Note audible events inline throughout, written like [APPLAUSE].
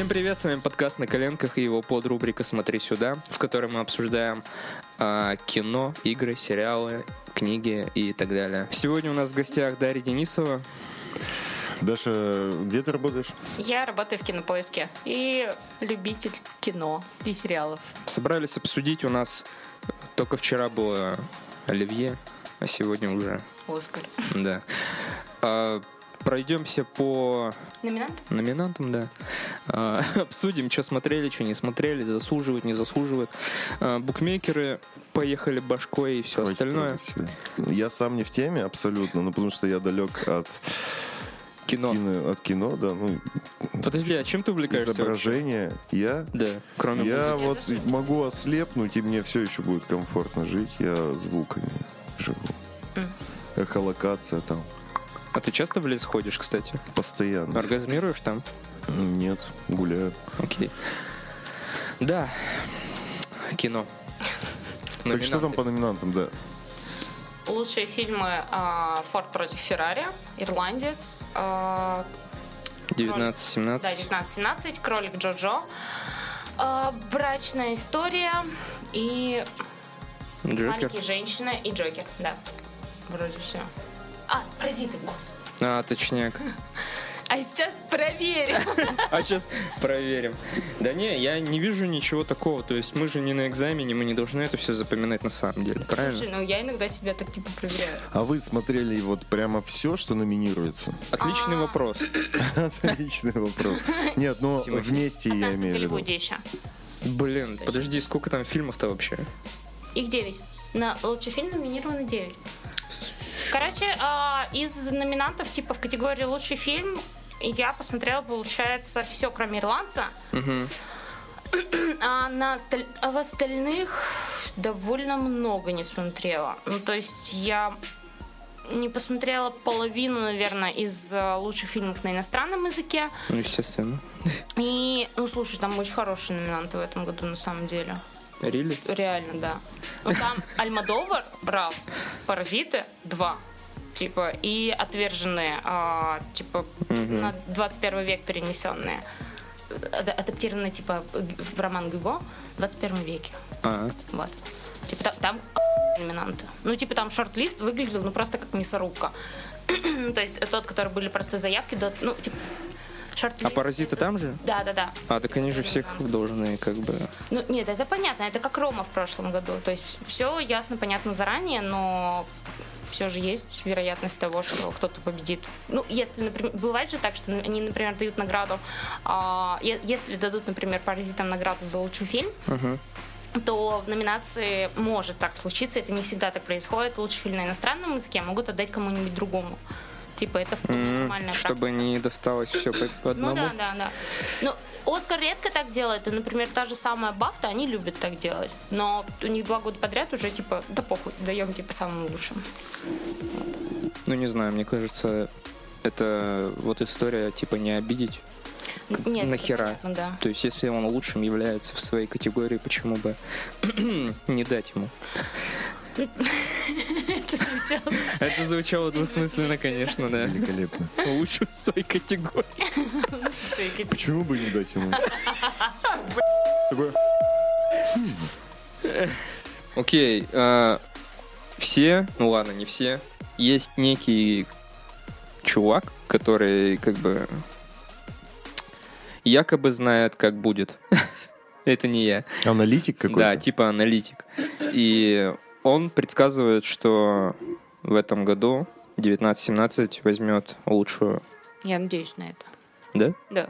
Всем привет, с вами подкаст «На коленках» и его подрубрика «Смотри сюда», в которой мы обсуждаем э, кино, игры, сериалы, книги и так далее. Сегодня у нас в гостях Дарья Денисова. Даша, где ты работаешь? Я работаю в кинопоиске и любитель кино и сериалов. Собрались обсудить, у нас только вчера было Оливье, а сегодня уже... Оскар. Да. Пройдемся по Номинантам? номинантам, да. А, [LAUGHS] обсудим, что смотрели, что не смотрели, заслуживают, не заслуживают. А, букмекеры поехали башкой и все Хватит остальное. Я сам не в теме абсолютно, ну потому что я далек от Кино. кино, от кино, да, ну Подожди, а чем ты увлекаешься? вообще? изображения. Я, Да, кроме я музыки. вот Я могу ослепнуть и мне все еще будет комфортно жить. Я звуками живу. Эхолокация там А ты часто в лес ходишь, кстати? постоянно. Оргазмируешь там? Нет, гуляю. Окей. Да. Кино. Так что там по номинантам, да? Лучшие фильмы а, «Форд против Феррари», «Ирландец», а, 19-17. да, 1917, «Кролик Джоджо», а, «Брачная история» и Джокер. «Маленькие женщины» и «Джокер». Да, вроде все. А, «Паразиты», господи. А, точняк. А сейчас проверим. А сейчас проверим. Да не, я не вижу ничего такого. То есть мы же не на экзамене, мы не должны это все запоминать на самом деле. Правильно? Слушай, ну я иногда себя так типа проверяю. А вы смотрели вот прямо все, что номинируется? Отличный А. вопрос. [LAUGHS] Отличный вопрос. Нет, но вместе я имею в виду. Блин, подожди, сколько там фильмов-то вообще? Их 9. На лучший фильм номинировано 9. Короче, а, из номинантов, типа, в категории лучший фильм, я посмотрела, получается, все, кроме ирландца. А, на осталь- а в остальных довольно много не смотрела. Ну, то есть я не посмотрела половину, наверное, из а, лучших фильмов на иностранном языке. Ну, естественно. И, ну, слушай, там очень хорошие номинанты в этом году, на самом деле. Рили? Реально, да. Ну там Альмадовар раз, Паразиты два, типа, и отверженные, а, типа, Мгм. на 21 век перенесенные. Ада- Адаптированные, типа, в роман Гюго в 21 веке. А, Вот. Типа, та- там номинанты. Ну, типа, там шорт-лист выглядел, ну, просто как мясорубка. [CLEARS THROAT] То есть тот, который были просто заявки, до- ну, типа, шорт-лист. а паразиты там же? Да, да, да. А, так они же всех должны как бы... Ну, нет, это понятно, это как Рома в прошлом году. То есть все ясно, понятно заранее, но все же есть вероятность того, что кто-то победит. Ну, если, например, бывает же так, что они, например, дают награду, а, если дадут, например, паразитам награду за лучший фильм, Мгм. то в номинации может так случиться, это не всегда так происходит. Лучший фильм на иностранном языке могут отдать кому-нибудь другому. Типа, это вполне М, нормальная Чтобы практика. не досталось все по, по Ну одному. да, да, да. Ну, Оскар редко так делает, и, например, та же самая Бафта, они любят так делать. Но у них два года подряд уже, типа, да похуй, даем, типа, самым лучшим. Ну, не знаю, мне кажется, это вот история, типа, не обидеть. Нет, Нахера? понятно, да. То есть, если он лучшим является в своей категории, почему бы [CLEARS THROAT] не дать ему? Это звучало. Это звучало двусмысленно, конечно, да. Великолепно. Лучше в своей категории. Почему бы не дать ему? Окей, а, все, ну ладно, не все, есть некий чувак, который как бы якобы знает, как будет. [LAUGHS] Это не я. Аналитик какой-то? Да, типа аналитик. И он предсказывает, что в этом году 1917 возьмет лучшую. Я надеюсь на это. Да? Да.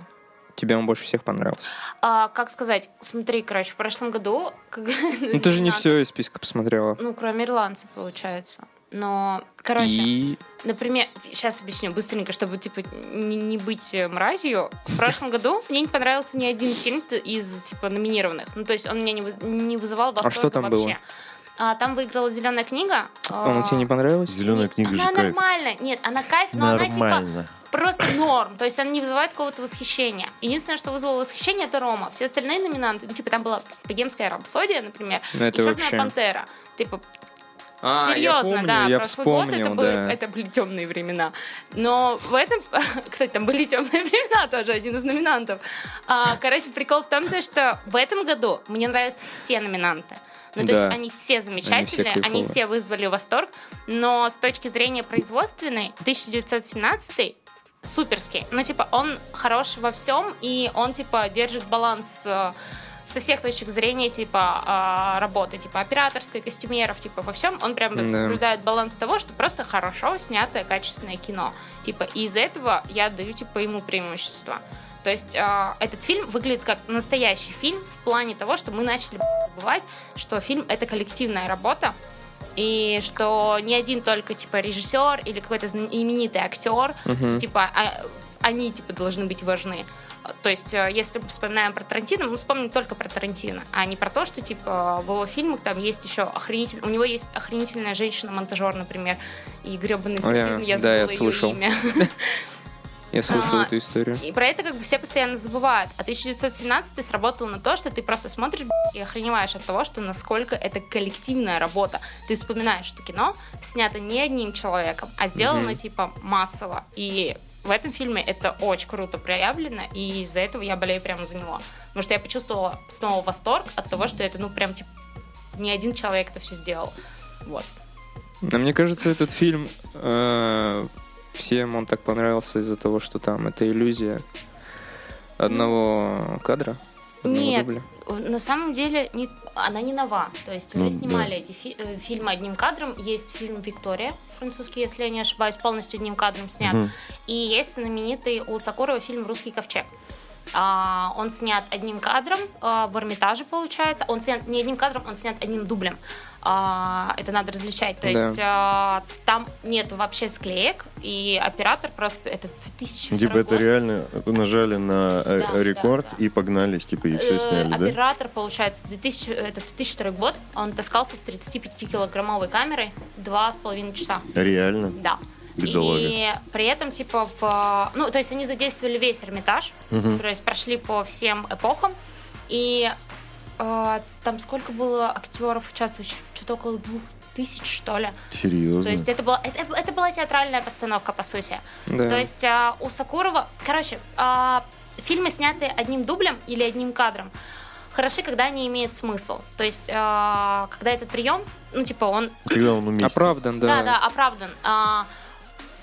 Тебе он больше всех понравился. А, как сказать, смотри, короче, в прошлом году... [LAUGHS] Ну ты же не все из списка посмотрела. Ну, кроме ирландца, получается. Но, короче, И Например, сейчас объясню быстренько, чтобы типа не, не быть э, мразью. В прошлом году мне не понравился ни один фильм из типа номинированных. Ну, то есть он меня не, не вызывал восторга А что там вообще. было? А, там выиграла зеленая книга. он тебе не понравился? Зеленая книга же Она кайф. нормальная. Нет, она кайф, но она типа Нормально. просто норм. То есть она не вызывает какого-то восхищения. Единственное, что вызвало восхищение, это Рома. Все остальные номинанты, ну, типа там была богемская рапсодия, например, Ну, это и черная вообще- пантера. Типа А, Серьезно, я помню, да, я прошлый год вспомнил, это, были, да. это были темные времена. Но в этом, [LAUGHS] кстати, там были темные [LAUGHS] времена, тоже один из номинантов. А, короче, прикол в том, то, что в этом году мне нравятся все номинанты. Ну, то Да. есть они все замечательные, они кайфовые. все, вызвали восторг, но с точки зрения производственной, 1917 суперский. Ну, типа, он хорош во всем, и он, типа, держит баланс э, со всех точек зрения, типа, а, работы, типа, операторской, костюмеров, типа, во всем, он прям Да. соблюдает баланс того, что просто хорошо снятое, качественное кино. Типа, и из-за этого я даю, типа, ему преимущество. То есть а, этот фильм выглядит как настоящий фильм в плане того, что мы начали забывать, что фильм это коллективная работа, и что не один только типа режиссер или какой-то знаменитый актер, что, типа а- они типа должны быть важны. То есть, э, если мы вспоминаем про Тарантино, мы вспомним только про Тарантино, а не про то, что типа в его фильмах там есть еще охренительная, у него есть охренительная женщина-монтажер, например, и гребаный О, я- сексизм, я да, я забыла ее слышал. имя. [LAUGHS] Я слышал А, эту историю. И про это как бы все постоянно забывают. А 1917 сработал на то, что ты просто смотришь и охреневаешь от того, что насколько это коллективная работа. Ты вспоминаешь, что кино снято не одним человеком, а сделано Мгм. типа массово. И в этом фильме это очень круто проявлено, и из-за этого я болею прямо за него. Потому что я почувствовала снова восторг от того, что это, ну, прям, типа, не один человек это все сделал. Вот. А мне кажется, этот фильм э, всем он так понравился из-за того, что там это иллюзия одного кадра. одного Нет, дубля. на самом деле не, она не нова. То есть уже Ну, снимали эти фи- э, фильмы одним кадром. Есть фильм «Виктория», французский, если я не ошибаюсь, полностью одним кадром снят. Мгм. И есть знаменитый у Сакурова фильм «Русский ковчег». А, он снят одним кадром а, в Эрмитаже, получается. Он снят не одним кадром, он снят одним дублем. А, это надо различать. То Да. есть а, там нет вообще склеек, и оператор просто... Это 2002 Типа это реально нажали на э, Да, рекорд да, да. и погнались, типа, и все Э, сняли, да? Оператор, получается, 2000, это 2002 год, он таскался с 35-килограммовой камерой два с половиной часа. Реально? Да. Бедолага. И при этом, типа, в... Ну, то есть они задействовали весь Эрмитаж, Мгм. то есть прошли по всем эпохам, и там сколько было актеров участвующих? Что-то около двух тысяч, что ли. Серьезно? То есть это была, это, это была театральная постановка, по сути. Да. То есть а, у Сакурова, короче, а, фильмы, снятые одним дублем или одним кадром, хороши, когда они имеют смысл. То есть, а, когда этот прием, ну, типа, он, Когда он уместен. Оправдан, да. да, да, оправдан. А,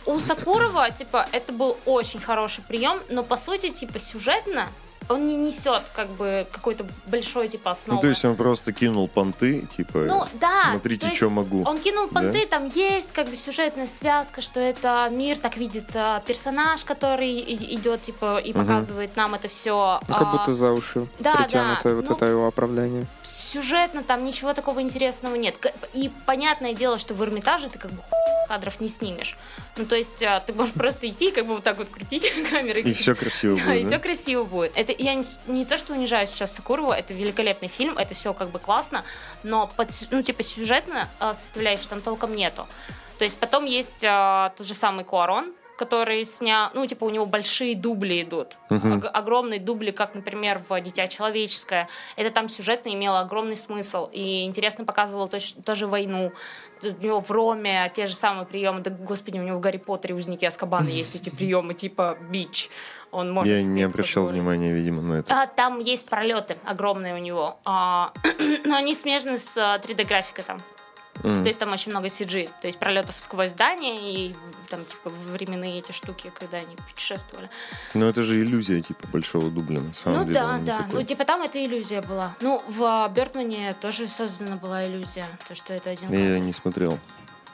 у Сакурова, типа, это был очень хороший прием, но, по сути, типа, сюжетно он не несет, как бы, какой-то большой, типа, основы. Ну, то есть он просто кинул понты, типа, Ну, да. смотрите, что могу. Он кинул понты, там есть как бы сюжетная связка, что это мир так видит а, персонаж, который и- идет, типа, и Мгм. показывает нам это все. Ну, Как будто за уши да, притянуто да, вот ну- это его оправдание. Сюжетно там ничего такого интересного нет. И понятное дело, что в Эрмитаже ты как бы кадров не снимешь. Ну, то есть а, ты можешь просто идти, как бы вот так вот крутить [LAUGHS] камерой. И все красиво Да, и будет, все да? красиво будет. Это я не, не то, что унижаю сейчас Сакурову, это великолепный фильм, это все как бы классно, но под, ну типа сюжетно а, составляющей там толком нету. То есть потом есть а, тот же самый Куарон, который снял, ну типа у него большие дубли идут, Мгм. Ог- огромные дубли, как, например, в «Дитя человеческое». Это там сюжетно имело огромный смысл и интересно показывало точ- тоже войну. У него в Роме те же самые приемы. Да, господи, у него в Гарри Поттере узники Аскабана есть эти приемы, типа бич. Он может Я себе не обращал позволить. внимания, видимо, на это. А, там есть пролеты огромные у него. А, [CLEARS THROAT] но они смежны с а, 3D-графикой там. М. То есть там очень много CG. То есть пролетов сквозь здания и там типа временные эти штуки, когда они путешествовали. Но это же иллюзия, типа, большого дубля, на самом ну деле. да, он не да. такой. Ну типа там это иллюзия была. Ну в Бертмане тоже создана была иллюзия. То, что это один Я кадр. не смотрел.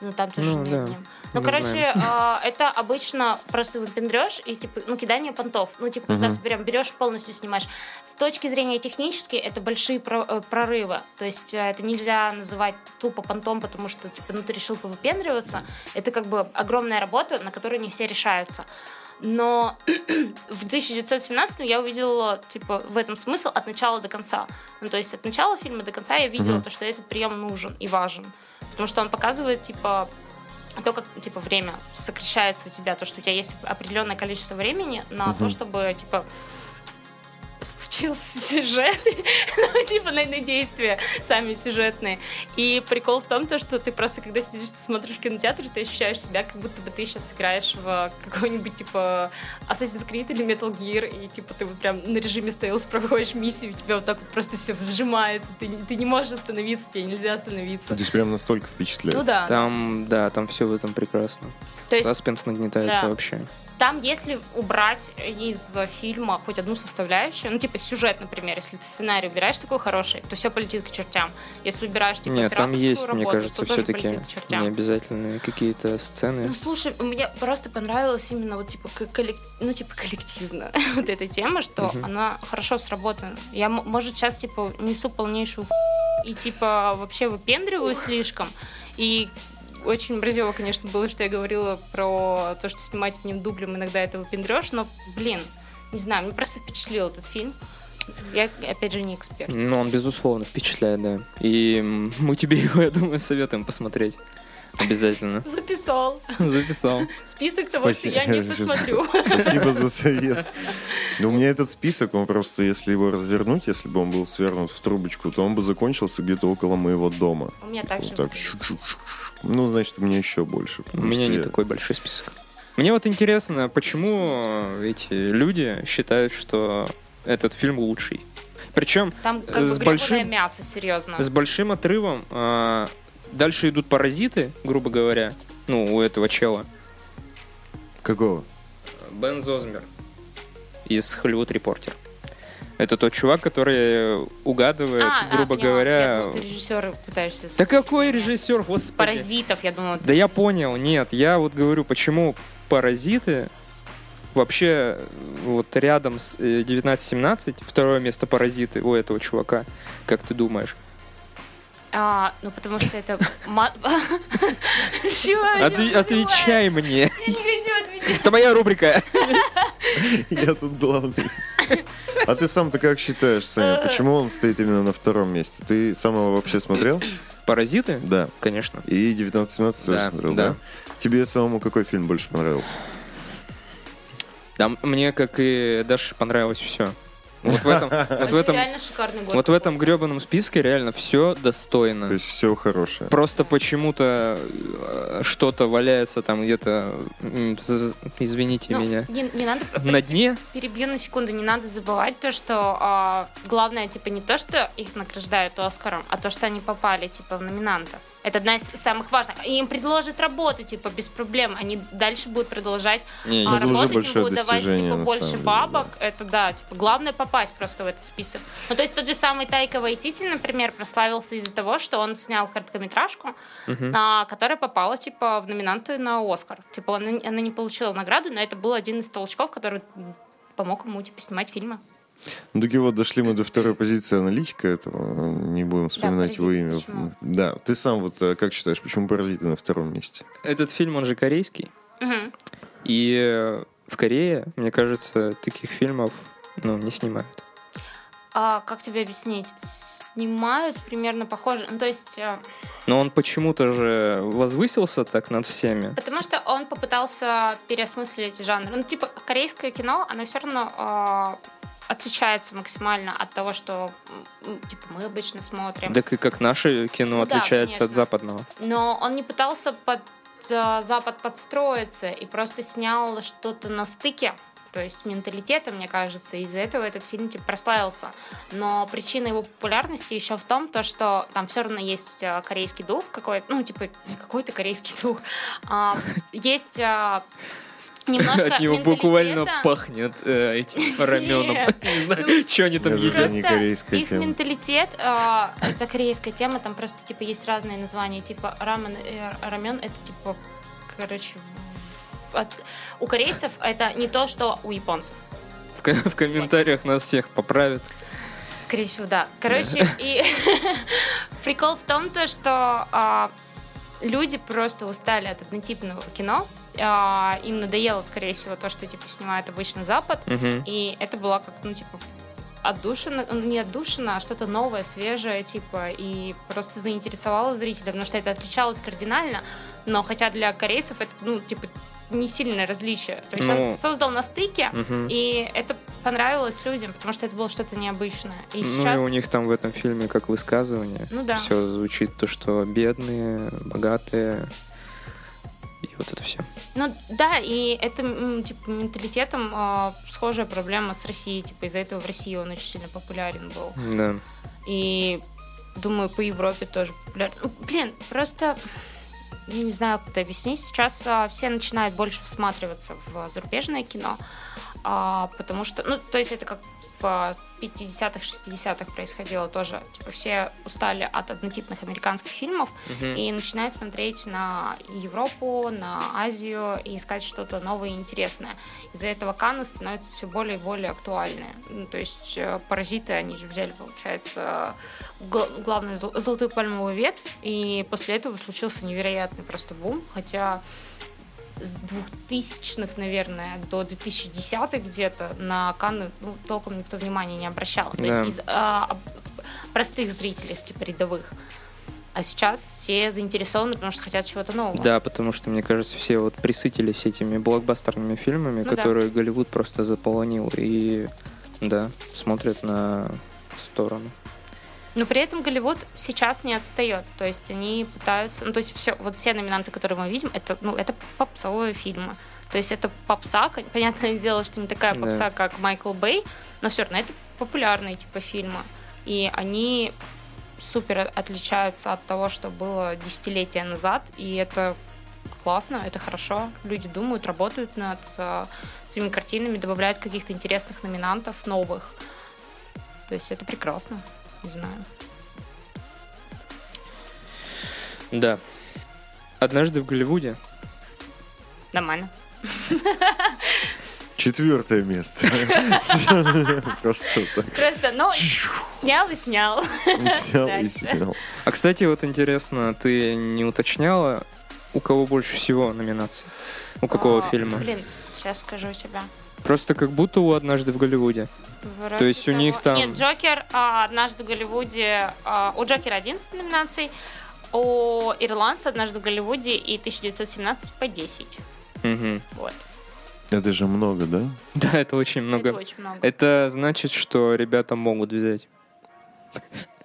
Ну, там тоже Ну, не да. одним. Ну, Мы короче, а, это обычно просто выпендрешь и, типа, ну, кидание понтов. Ну, типа, когда Мгм. ты прям берешь, полностью снимаешь. С точки зрения технической, это большие э, прорывы. То есть, э, это нельзя называть тупо понтом, потому что, типа, ну, ты решил повыпендриваться. Это, как бы, огромная работа, на которую не все решаются. Но [CLEARS THROAT] в 1917 я увидела, типа, в этом смысл от начала до конца. Ну, то есть от начала фильма до конца я видела Мгм. то, что этот прием нужен и важен. Потому что он показывает, типа, то, как, типа, время сокращается у тебя, то, что у тебя есть определенное количество времени на то, Мгм. чтобы, типа, с- в чил сюжеты, [LAUGHS] ну, типа на, на действия сами сюжетные. И прикол в том, то, что ты просто, когда сидишь, ты смотришь в кинотеатре, ты ощущаешь себя, как будто бы ты сейчас играешь в какой-нибудь, типа, Assassin's Creed или Metal Gear, и, типа, ты вот прям на режиме стейлс проходишь миссию, у тебя вот так вот просто все вжимается, ты, ты не можешь остановиться, тебе нельзя остановиться. То есть прям настолько впечатляет. Ну да. Там, да, там все в этом прекрасно. То есть Саспенс нагнетается да. вообще. Там, если убрать из фильма хоть одну составляющую, ну, типа сюжет, например, если ты сценарий убираешь такой хороший, то все полетит к чертям. Если убираешь, типа, Нет, там есть, мне работу, кажется, то тоже все-таки чертям. необязательные какие-то сцены. Ну, слушай, мне просто понравилась именно вот, типа, коллек- ну, типа, коллективно [LAUGHS] вот эта тема, что Мгм. она хорошо сработана. Я, может, сейчас, типа, несу полнейшую и, типа, вообще выпендриваю слишком. И очень бразево, конечно, было, что я говорила про то, что снимать одним дублем иногда это выпендрешь, но, блин, не знаю, мне просто впечатлил этот фильм. Я, опять же, не эксперт. Ну, он, безусловно, впечатляет, да. И мы тебе его, я думаю, советуем посмотреть. Обязательно. Записал. Записал. Список того, что я не посмотрю. Спасибо за совет. [LAUGHS] Но у меня этот список, он просто, если его развернуть, если бы он был свернут в трубочку, то он бы закончился где-то около моего дома. У меня так же. Вот так. Ну, значит, у меня еще больше. У меня не такой большой список. Мне вот интересно, почему эти люди считают, что этот фильм лучший. Причем Там как бы С гребаное большим- мясо, серьезно. с большим отрывом а, дальше идут паразиты, грубо говоря, ну, у этого чела. Какого? Бен Зозмер из Hollywood Reporter. Это тот чувак, который угадывает, А, а, грубо поняла. говоря... Я думала, ты режиссер пытаешься... Да какой режиссер, господи. Паразитов, я думала. Да я понял, нет, я вот говорю, почему паразиты вообще э, вот рядом с э, 1917, второе место паразиты у этого чувака, как ты думаешь? А, ну, потому что это... [LAUGHS] отвечай мне. Я не хочу отвечать. Это моя рубрика. [LAUGHS] Я тут главный. А ты сам-то как считаешь, Саня, почему он стоит именно на втором месте? Ты сам его вообще смотрел? Паразиты? Да. Конечно. И 1917 тоже Да, смотрел, да. да? Тебе самому какой фильм больше понравился? Да, мне, как и Даше, понравилось все. Вот в этом, [LAUGHS] вот в Это этом, вот в этом гребаном списке реально все достойно. То есть все хорошее. Просто почему-то э, что-то валяется там где-то, извините Ну, меня, Не, не надо... на дне. Перебью на секунду, не надо забывать то, что а, главное, типа, не то, что их награждают Оскаром, а то, что они попали, типа, в номинанта. Это одна из самых важных. И им предложат работу, типа, без проблем. Они дальше будут продолжать Не, а работать им будут давать, типа, больше деле, бабок. Это, да, типа, главное попасть просто в этот список. Ну, то есть тот же самый Тайка Вайтити, например, прославился из-за того, что он снял короткометражку, а, которая попала, типа, в номинанты на Оскар. Типа, она, она не получила награду, но это был один из толчков, который помог ему, типа, снимать фильмы. Ну, так вот дошли мы до второй позиции аналитика этого. Не будем вспоминать его «Паразиты», имя. почему? Да, ты сам вот э, как считаешь, почему паразиты на втором месте? Этот фильм, он же корейский. Мгм. И э, в Корее, мне кажется, таких фильмов ну, не снимают. А, как тебе объяснить? Снимают примерно похоже. Ну, то есть, э, Но он почему-то же возвысился так над всеми. потому что он попытался переосмыслить жанр. Ну, типа, корейское кино, оно все равно э, отличается максимально от того, что типа мы обычно смотрим. Так и как наше кино Ну да, отличается от конечно. западного. Но он не пытался под э, Запад подстроиться и просто снял что-то на стыке. То есть менталитета, мне кажется, из-за этого этот фильм типа прославился. Но причина его популярности еще в том, то, что там все равно есть э, корейский дух какой-то, ну, типа, [LAUGHS] какой-то корейский дух. А, есть а, немножко От него буквально пахнет э, этим раменом. [LAUGHS] Не знаю, что они там едят. не корейская их менталитет, а, это корейская тема, там просто типа есть разные названия, типа рамен, э, рамен, это типа, короче, у корейцев это не то, что у японцев. В комментариях нас всех поправят. Скорее всего, да. Короче, и [LAUGHS] прикол в том, то, что а, люди просто устали от однотипного кино. А, им надоело, скорее всего, то, что типа снимает обычно Запад. Мгм. И это была как, ну, типа, отдушина, ну, не отдушина, а что-то новое, свежее, типа, и просто заинтересовало зрителя, потому что это отличалось кардинально, но хотя для корейцев это, ну, типа, не сильное различие. То есть Ну. он создал на стыке, Мгм. и это понравилось людям, потому что это было что-то необычное. И Ну сейчас... и у них там в этом фильме как высказывание. Ну да. Все звучит то, что бедные, богатые. И вот это все. Ну да, и это типа менталитетом а, схожая проблема с Россией. Типа из-за этого в России он очень сильно популярен был. Да. И думаю, по Европе тоже популярен. Ну, Блин, просто я не знаю, как это объяснить. Сейчас а, все начинают больше всматриваться в зарубежное кино, а, потому что, ну, то есть это как в 50-х, 60-х происходило тоже. Типа все устали от однотипных американских фильмов Мгм. и начинают смотреть на Европу, на Азию и искать что-то новое и интересное. Из-за этого Канны становятся все более и более актуальны. Ну, то есть э, «Паразиты», они же взяли, получается, гла- главную зол- золотую пальмовую ветвь, и после этого случился невероятный просто бум, хотя с 2000-х, наверное, до 2010-х где-то на Канны ну, толком никто внимания не обращал. То Да. есть из а, простых зрителей, типа рядовых. А сейчас все заинтересованы, потому что хотят чего-то нового. Да, потому что, мне кажется, все вот присытились этими блокбастерными фильмами, Ну да. которые Голливуд просто заполонил. И, да, смотрят на сторону. Но при этом Голливуд сейчас не отстает. То есть они пытаются... Ну, то есть все, вот все номинанты, которые мы видим, это, ну, это попсовые фильмы. То есть это попса, [LAUGHS] понятное дело, что не такая Да. попса, как Майкл Бэй, но все равно это популярные типа фильмы. И они супер отличаются от того, что было десятилетия назад, и это классно, это хорошо. Люди думают, работают над э, своими картинами, добавляют каких-то интересных номинантов, новых. То есть это прекрасно, не знаю. Да. Однажды в Голливуде. Нормально. Четвертое место. [LAUGHS] Просто так. Просто, ну, снял и снял. Снял и снял. А, кстати, вот интересно, ты не уточняла, у кого больше всего номинаций? У какого фильма? Блин, сейчас скажу тебе. Просто как будто у «Однажды в Голливуде». Вроде То есть у них там- Нет, Джокер а, однажды в Голливуде... а, у Джокера 11 номинаций, у Ирландца однажды в Голливуде и 1917 по 10. Мгм. Вот. Это же много, да? Да, это очень много. Это очень много. Это значит, что ребята могут взять.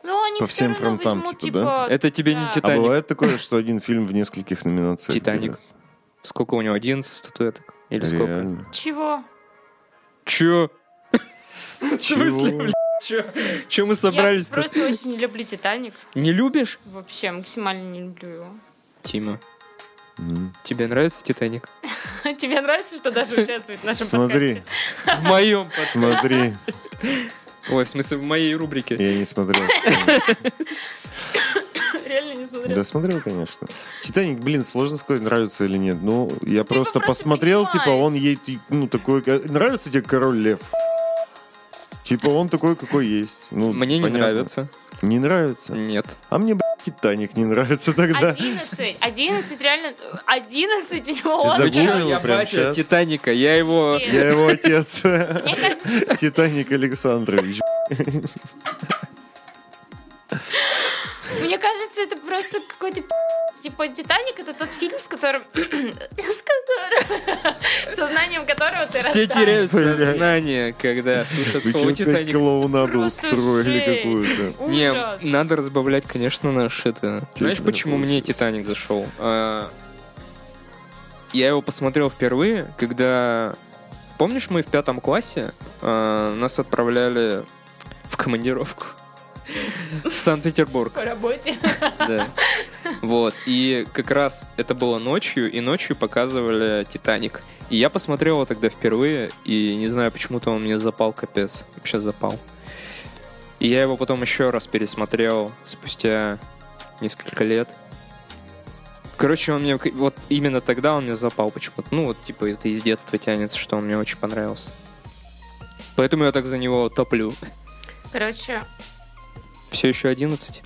Ну, они По всем фронтам, возьмут, типа, да? Это тебе не да. А «Титаник». бывает такое, что один фильм в нескольких номинациях? «Титаник». Сколько у него? 11 статуэток? Или сколько? Чего? Чё? В Чего? смысле? Чё мы Я собрались-то? просто очень не люблю Титаник. Не любишь? Вообще, максимально не люблю его. Тима, тебе нравится «Титаник»? [LAUGHS] Тебе нравится, что даже участвует в нашем Смотри, подкасте? В моем. [LAUGHS] смотри. Ой, в смысле, в моей рубрике. Я не смотрел. [LAUGHS] Реально не смотрел. Да, смотрел, конечно. Титаник, блин, сложно сказать, нравится или нет. Ну, я Ты просто посмотрел, типа, он ей, ну, такой... ка- Нравится тебе король лев? Типа, он такой, какой есть. Ну, Мне не понятно. нравится. Не нравится? Нет. А мне, блядь, Титаник не нравится тогда. 11, 11, реально, 11 у него Ты Загуглила я прям батя щас? Титаника, я его... Я его отец. Титаник Александрович. Мне кажется, это просто какой-то. Типа Титаник это тот фильм, с которым... [CLEARS THROAT] с которым... сознанием которого ты Все расстанешься. теряют сознание, когда слышат Вы слово «Титаник». клоунаду устроили какую-то? Не, надо разбавлять, конечно, наш это. Знаешь, почему мне. Титаник зашел? А, Я его посмотрел впервые, когда. Помнишь, мы в пятом классе а, нас отправляли в командировку в Санкт-Петербург. По работе. Да. Вот. И как раз это было ночью, и ночью показывали Титаник. И я посмотрел его тогда впервые, и не знаю, почему-то он мне запал капец. Вообще запал. И я его потом еще раз пересмотрел спустя несколько лет. Короче, он мне вот именно тогда он мне запал почему-то. Ну, вот типа это из детства тянется, что он мне очень понравился. Поэтому я так за него топлю. Короче, Все еще 11.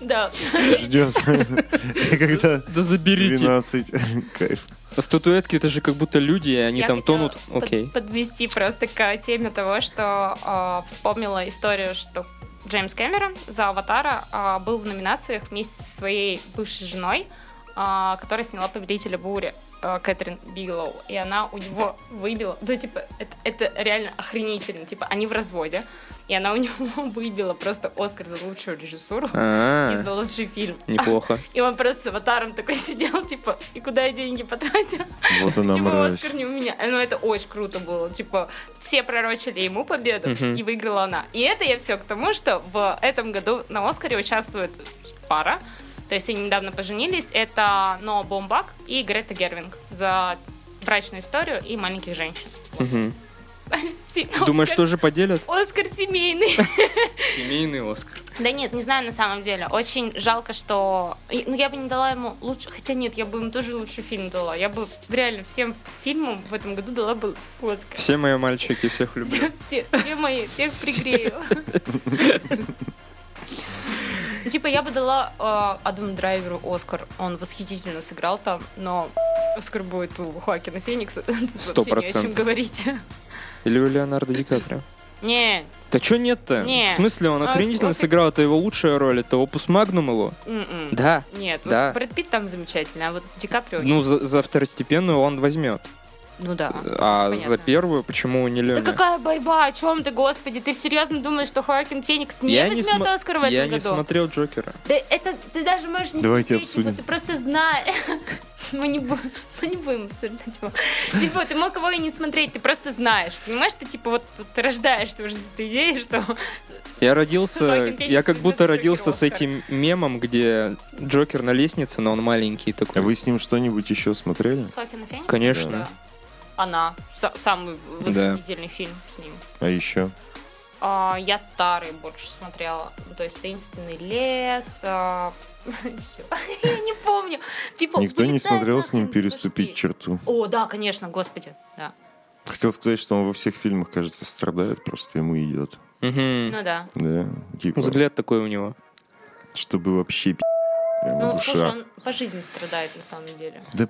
да. Ждет. Когда Да заберите. 12. Кайф. А Статуэтки это же как будто люди, и они Я там тонут. под- Окей. подвести просто к теме того, что э, вспомнила историю, что Джеймс Кэмерон за «Аватара» э, был в номинациях вместе со своей бывшей женой, э, которая сняла «Победителя бури». Э, Кэтрин Бигелоу, и она у него выбила, ну, типа, это, это реально охренительно, типа, они в разводе, и она у [LAUGHS] него выбила просто Оскар за лучшую режиссуру [LAUGHS] и А, за лучший фильм. неплохо. [LAUGHS] И он просто с аватаром такой сидел, типа, и куда я деньги потратил? Вот она Почему. Оскар не у меня? Ну, это очень круто было. Типа, все пророчили ему победу, и выиграла она. И это я все к тому, что в этом году на Оскаре участвует пара. То есть они недавно поженились. Это Ноа Бомбак и Грета Гервинг за брачную историю и маленьких женщин. Думаешь, тоже поделят? Оскар семейный. Семейный Оскар. Да нет, не знаю на самом деле. Очень жалко, что... Ну, я бы не дала ему лучше... Хотя нет, я бы ему тоже лучший фильм дала. Я бы реально всем фильмам в этом году дала бы Оскар. Все мои мальчики, всех люблю. [LAUGHS] Все, все мои, всех пригрею. [LAUGHS] Ну, Типа, я бы дала э, Адаму Драйверу Оскар. Он восхитительно сыграл там, но Оскар будет у Хоакина Феникса. [LAUGHS] Сто не о чем процентов. говорить. Или у Леонардо Ди Каприо. Не, Да чё нет-то? Не. В смысле, он А, охренительно вот и- сыграл, это его лучшая роль, это опус магнум его. м-м. Да. Нет, вот Да. Брэд Питт там замечательный, а вот Ди Каприо... Ну, за, за второстепенную он возьмет. Ну да. А понятно. за первую почему не Да Леони? какая борьба? О чем ты, господи? Ты серьезно думаешь, что Хоакин Феникс не Я не возьмет смо- Оскар в этом Я году? не смотрел Джокера. Да это ты даже можешь не Давайте смотреть его, обсудим. ты просто знаешь. [LAUGHS] Мы не, бу- мы не будем обсуждать его. Типа, ты мог его и не смотреть, ты просто знаешь. Понимаешь, ты типа вот, вот ты рождаешься уже с этой идеей, что... Я родился, я как будто родился с этим мемом, где Джокер на лестнице, но он маленький А такой. вы с ним что-нибудь еще смотрели? Конечно. Да. Она. Са- самый восхитительный фильм с ним. А еще? А, я старый больше смотрела. То есть «Таинственный лес», [LAUGHS] все. [LAUGHS] Я не помню. Типа, Никто не смотрел с ним переступить башки. черту. О, да, конечно, господи, да. Хотел сказать, что он во всех фильмах, кажется, страдает, просто ему идет. Мгм. Ну да. Да, типа, Взгляд такой у него. чтобы вообще пи***, Ну, душа. слушай, он по жизни страдает на самом деле. Да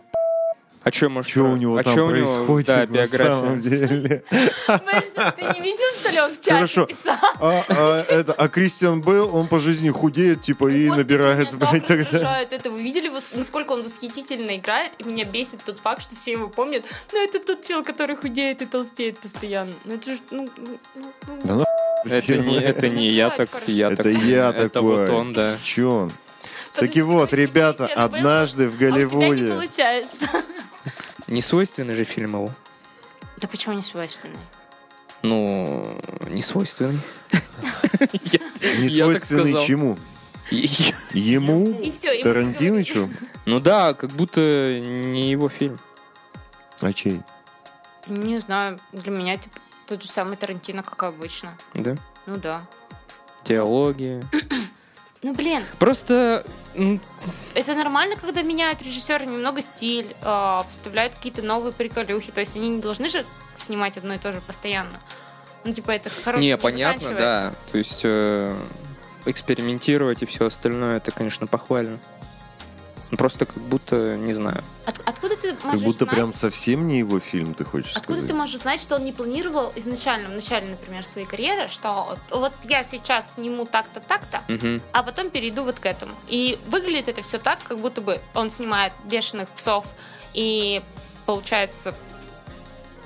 А что, может, что у него а там у него, происходит да, на самом биография. деле? Что ты не видел, что ли, он в чате Хорошо. писал? А, а это, а Кристиан Бейл, он по жизни худеет, типа, и Господи, набирает, так блядь, тогда. это. Вы видели, насколько он восхитительно играет? И меня бесит тот факт, что все его помнят. Ну, это тот чел, который худеет и толстеет постоянно. Ну, это же, ну, ну, ну, ну. Да ну, Это не, это не я так, я Это такой. я Это такой. вот он, да. Чё он? Подожди, Таки вот, ребята, однажды в а у тебя не Голливуде... получается. Не свойственный же фильм его. Да почему не свойственный? Ну, не свойственный. [LAUGHS] Я- Не свойственный сказал. чему? Ему? Тарантинычу? Ну да, как будто не его фильм. А чей? Не знаю, для меня типа тот же самый Тарантино, как обычно. Да? Ну да. Диалоги. [CLEARS THROAT] Ну блин, Просто это нормально, когда меняют режиссеры немного стиль, э, вставляют какие-то новые приколюхи. То есть они не должны же снимать одно и то же постоянно. Ну, типа, это хорошо. не, понятно, да. То есть э, экспериментировать и все остальное, это, конечно, похвально. Ну, Просто как будто, не знаю. откуда ты Как можешь будто знать, прям совсем не его фильм, ты хочешь Откуда сказать? ты можешь знать, что он не планировал изначально, в начале, например, своей карьеры, что вот, вот я сейчас сниму так-то, так-то, Мгм. а потом перейду вот к этому. И выглядит это все так, как будто бы он снимает бешеных псов и получается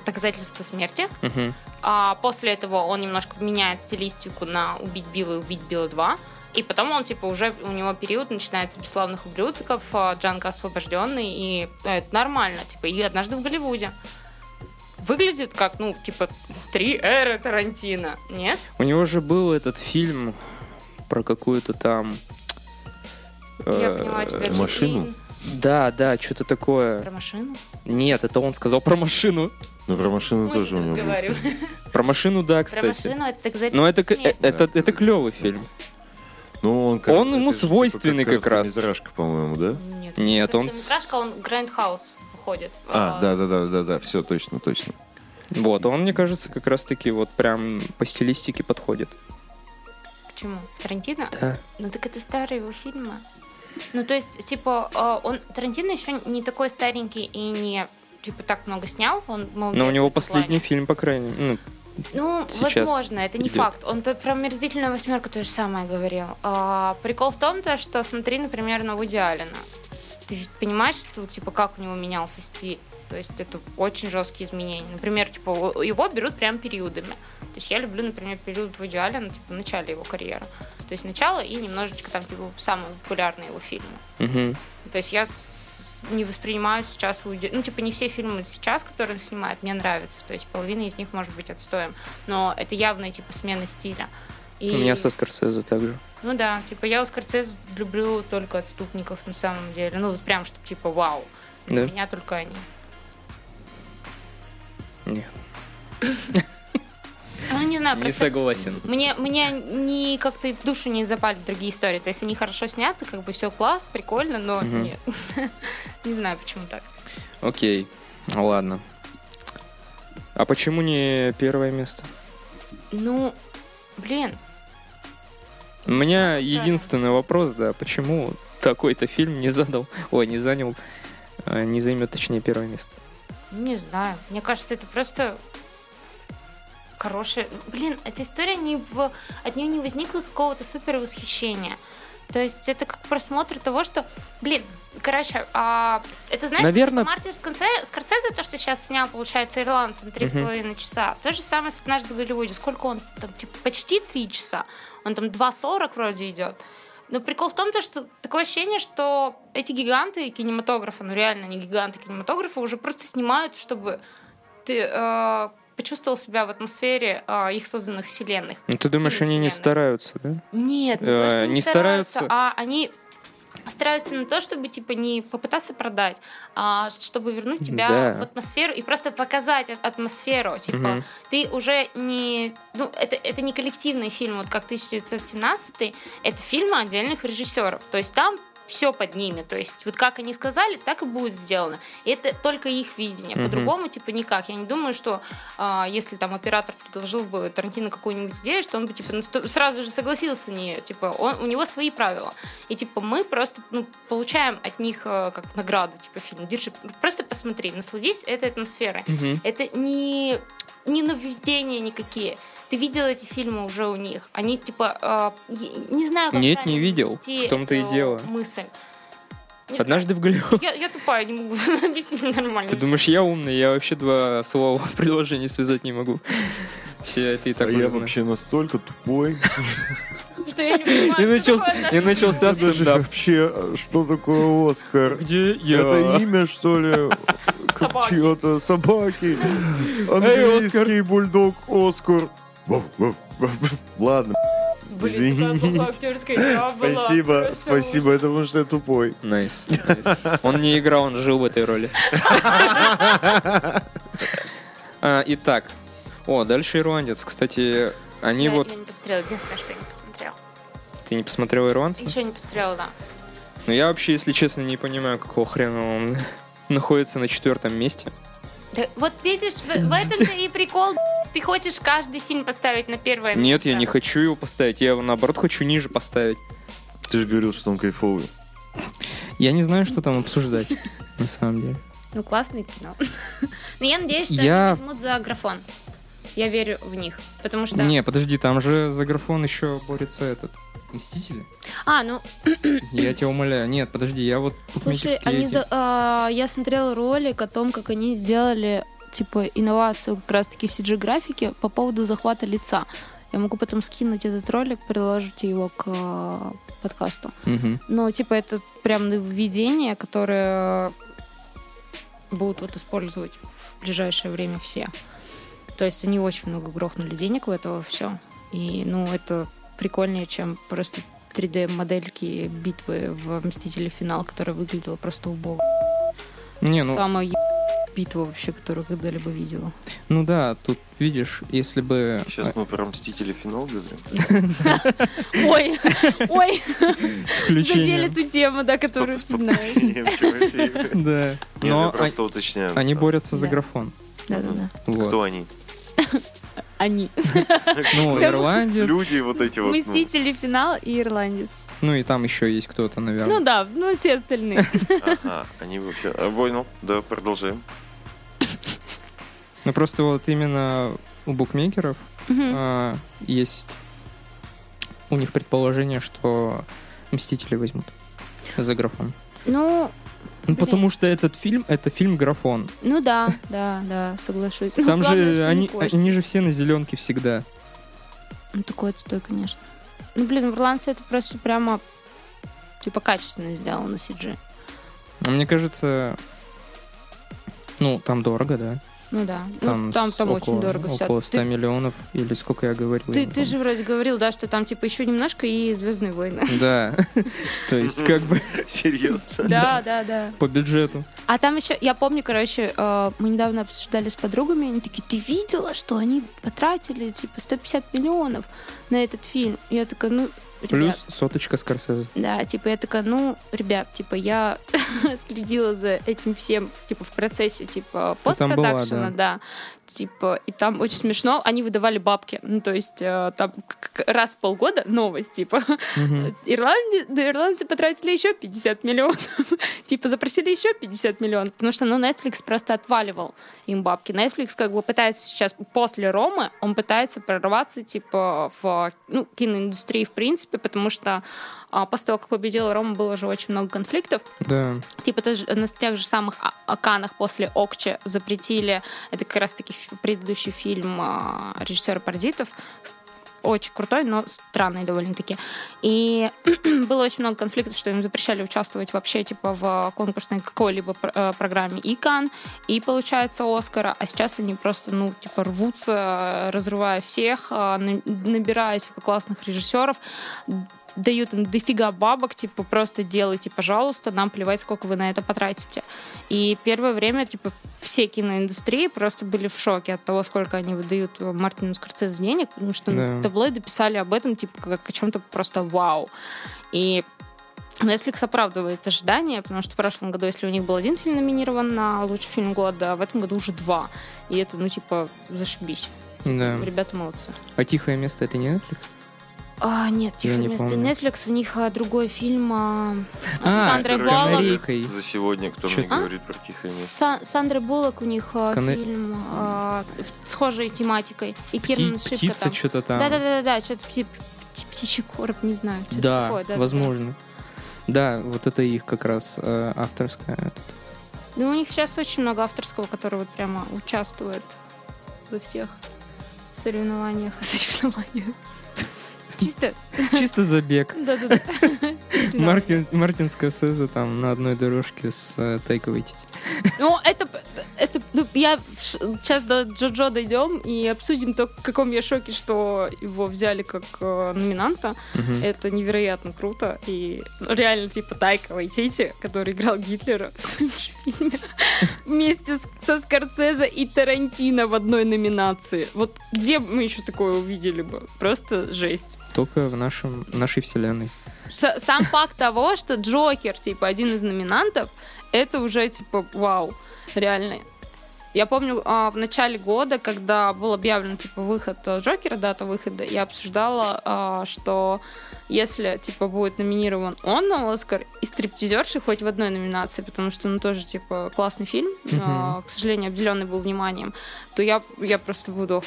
доказательство смерти. Мгм. А после этого он немножко меняет стилистику на «Убить Билла» и «Убить Билла 2». И потом он, типа, уже у него период начинается «Бесславных ублюдков», а, «Джанго освобожденный», и это нормально, типа, и «Однажды в Голливуде». Выглядит как, ну, типа, три эры Тарантино, нет? У него же был этот фильм про какую-то там... Я э, поняла тебя. машину? Да, да, что-то такое. Про машину? Нет, это он сказал про машину. Ну, про машину Мы тоже у него. Про машину, да, Про кстати. машину это доказательство Но это, к- смерти. это, это, клевый фильм. Ну, он, как- Он ему это же типа свойственный как раз. короткометражка, по-моему, да? Нет, Нет, он Короткометражка, он Грандхаус выходит. А, да, да, да, да, да, все, точно, точно. Вот, он, мне кажется, как раз-таки вот прям по стилистике подходит. Почему? Тарантино? Да. Ну так это старые его фильмы. Ну то есть, типа, э, он Тарантино еще не такой старенький и не типа так много снял. Он молодец Но у него этом плане. последний фильм, по крайней мере. Ну, сейчас возможно, это не идет. факт. Он тут про мерзительную восьмерку то же самое говорил. А, прикол в том, то, что смотри, например, на Вуди Аллена. ты понимаешь, что, типа, как у него менялся стиль. То есть это очень жесткие изменения. Например, типа, его берут прям периодами. То есть я люблю, например, период Вуди Аллена, типа, в начале его карьеры. То есть начало и немножечко там, типа, самые популярные его фильмы. Мгм. То есть я не воспринимаю сейчас. Ну, типа, не все фильмы сейчас, которые он снимает, мне нравятся. То есть половина из них может быть отстоем. Но это явная, типа, смена стиля. И... У меня со Скорсезе также. Ну да, типа, я у Скорсезе люблю только отступников на самом деле. Ну, вот прям, чтобы, типа, вау. Для Да? меня только они. Нет, [LAUGHS] Ну, не знаю, не согласен. Мне, мне не как-то в душу не запали другие истории. То есть они хорошо сняты, как бы все класс, прикольно, но Мгм. нет. [LAUGHS] Не знаю, почему так. Окей, ладно. А почему не первое место? Ну, блин, У меня правильно единственный вопрос, да, почему такой-то фильм не задал, ой, не занял, э, не займет, точнее, первое место. не знаю. Мне кажется, это просто хорошая... Блин, эта история не в... От нее не возникло какого-то супер восхищения. То есть это как просмотр того, что... Блин, короче, а, это знаешь, Наверно- как Мартин Скорсезе, то, что сейчас снял, получается, «Ирландец» на три с половиной часа. То же самое с «Однажды в Голливуде». Сколько он там, типа, почти три часа. Он там 2.40 вроде идет. Но прикол в том, то, что такое ощущение, что эти гиганты кинематографа, ну реально не гиганты кинематографа, уже просто снимают, чтобы ты э, почувствовал себя в атмосфере э, их созданных вселенных. Ну, ты думаешь, они не стараются, да? Нет, не то, что не, не стараются, стараются. а они стараются на то, чтобы типа не попытаться продать, а чтобы вернуть тебя Да. в атмосферу и просто показать атмосферу. Типа, Мгм. ты уже не... Ну, это, это не коллективный фильм, вот как 1917, это фильмы отдельных режиссеров. То есть там все под ними. То есть вот как они сказали, так и будет сделано. И это только их видение. По-другому, типа, никак. Я не думаю, что а, если там оператор предложил бы Тарантино какую-нибудь идею, что он бы, типа, сразу же согласился на нее. Типа, он, у него свои правила. И, типа, мы просто ну, получаем от них э, как награду, типа, фильм. Держи, просто посмотри, насладись этой атмосферой. Мгм. Это не, не нововведения никакие. Ты видел эти фильмы уже у них. Они, типа, э, не знаю, как Нет, не видел. В том-то и дело. мысль. Не Однажды в Голливуд. знаю. Я, я тупая, не могу [LAUGHS] объяснить нормально. Ты думаешь, я умный, я вообще два слова в предложении связать не могу. Все это и так а уже я знают. вообще настолько тупой. Что я не понимаю, И такое и начался Даже стендап. вообще, э, что такое Оскар? Где я? Это имя, что ли? Собаки. Чье-то собаки. Английский бульдог Оскар. Ладно, Блин, Извини. такая плохая актерская игра была. спасибо, Просто спасибо, это потому что я тупой. Найс. найс. Он не играл, он жил в этой роли. [LAUGHS] А, Итак. О, дальше ирландец. Кстати, они я, вот... я не посмотрела, единственное, что я не посмотрела. Ты не посмотрел ирландца? Еще не посмотрела, да. Ну, я вообще, если честно, не понимаю, какого хрена он находится на четвертом месте. Да, вот видишь, в, в этом-то и прикол. Ты хочешь каждый фильм поставить на первое место. Нет, я не хочу его поставить. Я его, наоборот, хочу ниже поставить. Ты же говорил, что он кайфовый. Я не знаю, что там обсуждать, на самом деле. Ну, классное кино. Но я надеюсь, что Я- они возьмут за графон. Я верю в них. Потому что... Не, подожди, там же за графон еще борется этот. Мстители? А, ну, Я тебя умоляю. Нет, подожди, я вот Слушай, они эти- за- а, я смотрела ролик о том, как они сделали типа инновацию как раз-таки в CG-графике по поводу захвата лица. Я могу потом скинуть этот ролик, приложить его к а, подкасту. Мгм. Ну, типа, это прям нововведение, которое будут вот использовать в ближайшее время все. То есть они очень много грохнули денег в этого все. И, ну, это прикольнее, чем просто 3D-модельки битвы в «Мстители. Финал», которая выглядела просто убого. Не, ну, Самая е- битва вообще, которую когда-либо видела. ну да, тут видишь, если бы... Сейчас мы про Мстители финал говорим. [LAUGHS] Ой, ой, задели включением. ту тему, да, которую ты знаешь. [LAUGHS] [LAUGHS] Да. Но я просто уточняю. на они борются за Да. графон. Да-да-да. Кто они? Они. Ну, ирландец. Люди вот эти вот. ну, Мстители. Финал и Ирландец. Ну и там еще есть кто-то, Ну наверное. да, ну все остальные. Ага, они вообще... А, Понял, да, продолжаем. Ну просто вот именно у букмекеров а, есть у них предположение, что Мстители возьмут за графон. Ну, Ну, Блин. потому что этот фильм, это фильм «Графон». Ну да, да, да, соглашусь. Ну, Там главное, же они, они же все на зеленке всегда. Ну, такой отстой, конечно. Ну, блин, в Ирландце это просто прямо, типа, качественно сделано CG. А Мне кажется, ну, там дорого, да. Ну да. Там, ну, там, там очень около- дорого все. Около 100 миллионов, или сколько я говорил. Ты, ты же вроде говорил, да, что там типа еще немножко и Звездные войны. [LAUGHS] Да. То есть, как бы [LAUGHS] Серьезно? Да, да, да. по бюджету. А там еще, я помню, короче, э, мы недавно обсуждали с подругами, они такие, ты видела, что они потратили типа 150 миллионов на этот фильм? Я такая, ну, ребят, Плюс соточка Скорсезе. Да, типа я такая, ну, ребят, типа я [LAUGHS] следила за этим всем, типа в процессе, типа была, постпродакшена, да. Типа, и там очень смешно, они выдавали бабки. Ну, то есть, э, там раз в полгода новость, типа, Мгм. [LAUGHS] Ирландия, да, ирландцы потратили еще 50 миллионов. [LAUGHS] типа, запросили еще 50 миллионов, потому что, ну, Netflix просто отваливал им бабки. Netflix как бы пытается сейчас, после Ромы, он пытается прорваться, типа, в ну, киноиндустрии в принципе, потому что а, после того, как победила Рома, было же очень много конфликтов. Да. Типа тоже на тех же самых А- Аканах после Окче запретили, это как раз-таки предыдущий фильм а, режиссера Паразитов, очень крутой, но странный довольно-таки. И [CLEARS THROAT] было очень много конфликтов, что им запрещали участвовать вообще типа в конкурсной какой-либо пр- э, программе и Кан, и получается Оскара, а сейчас они просто, ну, типа рвутся, разрывая всех, на- набирая типа классных режиссеров, дают им дофига бабок, типа, просто делайте, пожалуйста, нам плевать, сколько вы на это потратите. И первое время, типа, все киноиндустрии просто были в шоке от того, сколько они выдают Мартину Скорсезе денег, потому что Да. таблоиды писали об этом, типа, как о чем-то просто вау. И Netflix оправдывает ожидания, потому что в прошлом году, если у них был один фильм номинирован на лучший фильм года, а в этом году уже два. И это, ну, типа, зашибись. Да. Ребята молодцы. А тихое место это не Netflix? А, нет, Я тихо не место. помню. Netflix, у них а, другой фильм а, с А, Сандрой с Буллок. За сегодня кто Чё- мне А? говорит про тихое место? Са- Сандрой Буллок у них а, Кана- фильм а, схожей тематикой. И Пти- Кирман Шипка птица там. что-то там. Да-да-да, что-то пти- пти- птичий короб, не знаю. что-то Да, такое, да-да-да. возможно. Да, вот это их как раз э, авторская. Ну, у них сейчас очень много авторского, который вот прямо участвует во всех соревнованиях. [LAUGHS] Соревнованиях. Чисто, Чисто забег. да-да-да. Мартин, Мартин Скорсезе там на одной дорожке с э, Тайковой Тити. Ну, это, это, ну, я сейчас до Джоджо дойдем и обсудим то, в каком я шоке, что его взяли как э, номинанта. Мгм. Это невероятно круто. И реально, типа, Тайка Вайтити, который играл Гитлера в своем фильме, [LAUGHS] вместе с- со Скорсезе и Тарантино в одной номинации. Вот где мы еще такое увидели бы? Просто жесть. Только в нашем, нашей вселенной. С- Сам факт того, что Джокер, типа, один из номинантов, это уже, типа, вау, реально. Я помню, а, в начале года, когда был объявлен, типа, выход э, Джокера, дата выхода, я обсуждала, а, что если, типа, будет номинирован он на Оскар и стриптизерши хоть в одной номинации, потому что, ну, тоже, типа, классный фильм, а, к сожалению, обделенный был вниманием, то я, я просто буду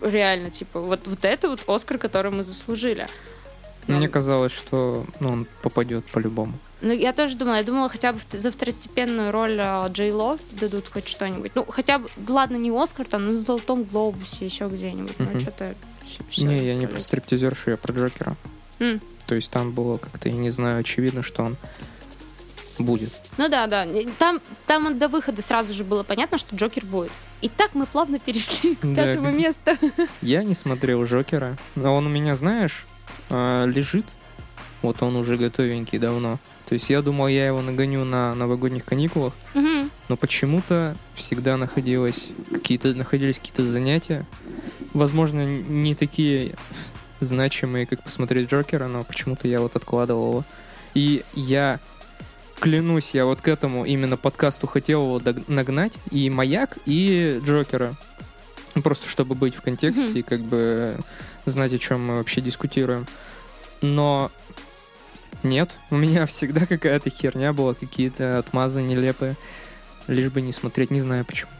реально, типа, вот, вот это вот Оскар, который мы заслужили. Мне казалось, что ну, он попадет по-любому. Ну, я тоже думала, я думала, хотя бы за второстепенную роль а, Джей Ло дадут хоть что-нибудь. Ну, хотя бы, ладно, не Оскар, там, ну, в Золотом Глобусе, еще где-нибудь. Ну, что-то... не, я не про стриптизершу, я про Джокера. То есть там было как-то, я не знаю, очевидно, что он будет. Ну да, да. Там, там до выхода сразу же было понятно, что Джокер будет. И так мы плавно перешли [LAUGHS] к Да, пятого как- места. Я не смотрел Джокера, но он у меня, знаешь, а, лежит. Вот он уже готовенький давно. То есть я думал, я его нагоню на новогодних каникулах, Мгм. но почему-то всегда находилось какие-то, находились какие-то занятия. Возможно, не такие значимые, как посмотреть Джокера, но почему-то я вот откладывал его. И я клянусь, я вот к этому именно подкасту хотел его нагнать. И Маяк, и Джокера. Просто чтобы быть в контексте Мгм. и как бы знать, о чем мы вообще дискутируем. Но нет, у меня [LAUGHS] всегда какая-то херня была, какие-то отмазы нелепые. Лишь бы не смотреть, не знаю почему.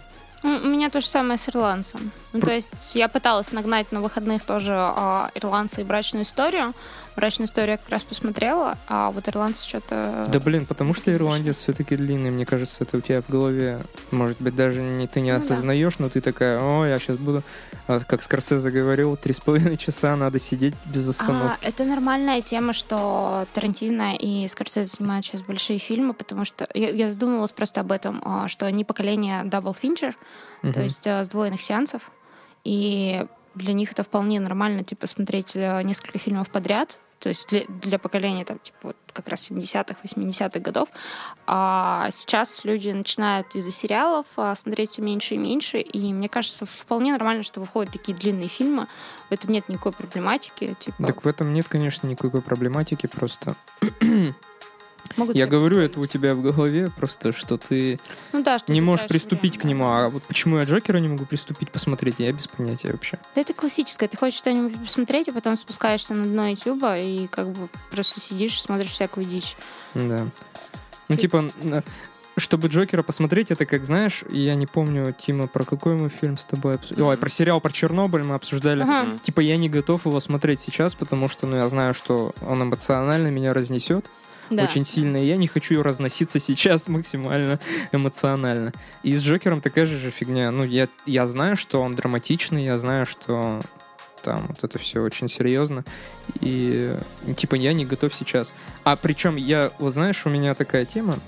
У меня то же самое с ирландцем. Ну, то есть я пыталась нагнать на выходных тоже а, ирландца и брачную историю. Брачную историю я как раз посмотрела, а вот ирландцы что-то... Да блин, потому что ирландец все-таки длинный, мне кажется, это у тебя в голове, может быть, даже не, ты не Ну да. осознаешь, но ты такая, о, я сейчас буду, а, как Скорсезе говорил, три с половиной часа надо сидеть без А, остановки. это нормальная тема, что Тарантино и Скорсезе снимают сейчас большие фильмы, потому что я, я задумывалась просто об этом, а, что они поколение double feature, то Мгм. есть а, сдвоенных сеансов, и для них это вполне нормально, типа, смотреть э, несколько фильмов подряд, то есть для, для поколения там, типа, вот как раз 70-х, 80-х годов. А сейчас люди начинают из-за сериалов а, смотреть все меньше и меньше, и мне кажется, вполне нормально, что выходят такие длинные фильмы, в этом нет никакой проблематики, типа, Так в этом нет, конечно, никакой проблематики, просто могут я говорю, это у тебя в голове, просто что ты Ну да, что не можешь затираешь приступить к нему, а вот почему я Джокера не могу приступить посмотреть, я без понятия вообще. Да это классическое. Ты хочешь что-нибудь посмотреть, а потом спускаешься на дно Ютуба и как бы просто сидишь, смотришь всякую дичь. Да. Ну, Ты- типа, чтобы Джокера посмотреть, это как, знаешь, я не помню, Тима, про какой мы фильм с тобой обсуждали. Ой, про сериал про Чернобыль мы обсуждали. Мгм. Типа, я не готов его смотреть сейчас, потому что, ну, я знаю, что он эмоционально меня разнесет Да. очень сильно, и я не хочу разноситься сейчас [LAUGHS] максимально эмоционально. И с Джокером такая же, же фигня. Ну, я, я знаю, что он драматичный, я знаю, что там вот это все очень серьезно. И типа я не готов сейчас. А причем я, вот знаешь, у меня такая тема.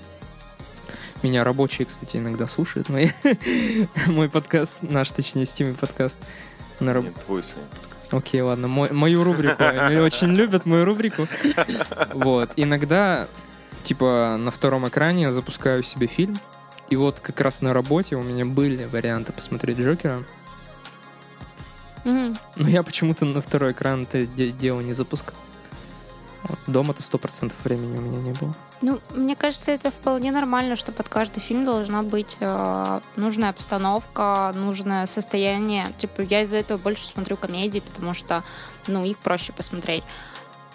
Меня рабочие, кстати, иногда слушают мои, [LAUGHS] мой подкаст, наш, точнее, Steam подкаст. На раб- Нет, твой Саня. Окей, ладно, мой- мою рубрику. Они очень любят мою рубрику. Вот, иногда, типа, на втором экране я запускаю себе фильм, и вот как раз на работе у меня были варианты посмотреть Джокера, но я почему-то на второй экран это де- дело не запускал. Вот, Дома-то сто процентов времени у меня не было. Ну, мне кажется, это вполне нормально, что под каждый фильм должна быть э, нужная обстановка, нужное состояние. Типа, я из-за этого больше смотрю комедии, потому что, ну, их проще посмотреть.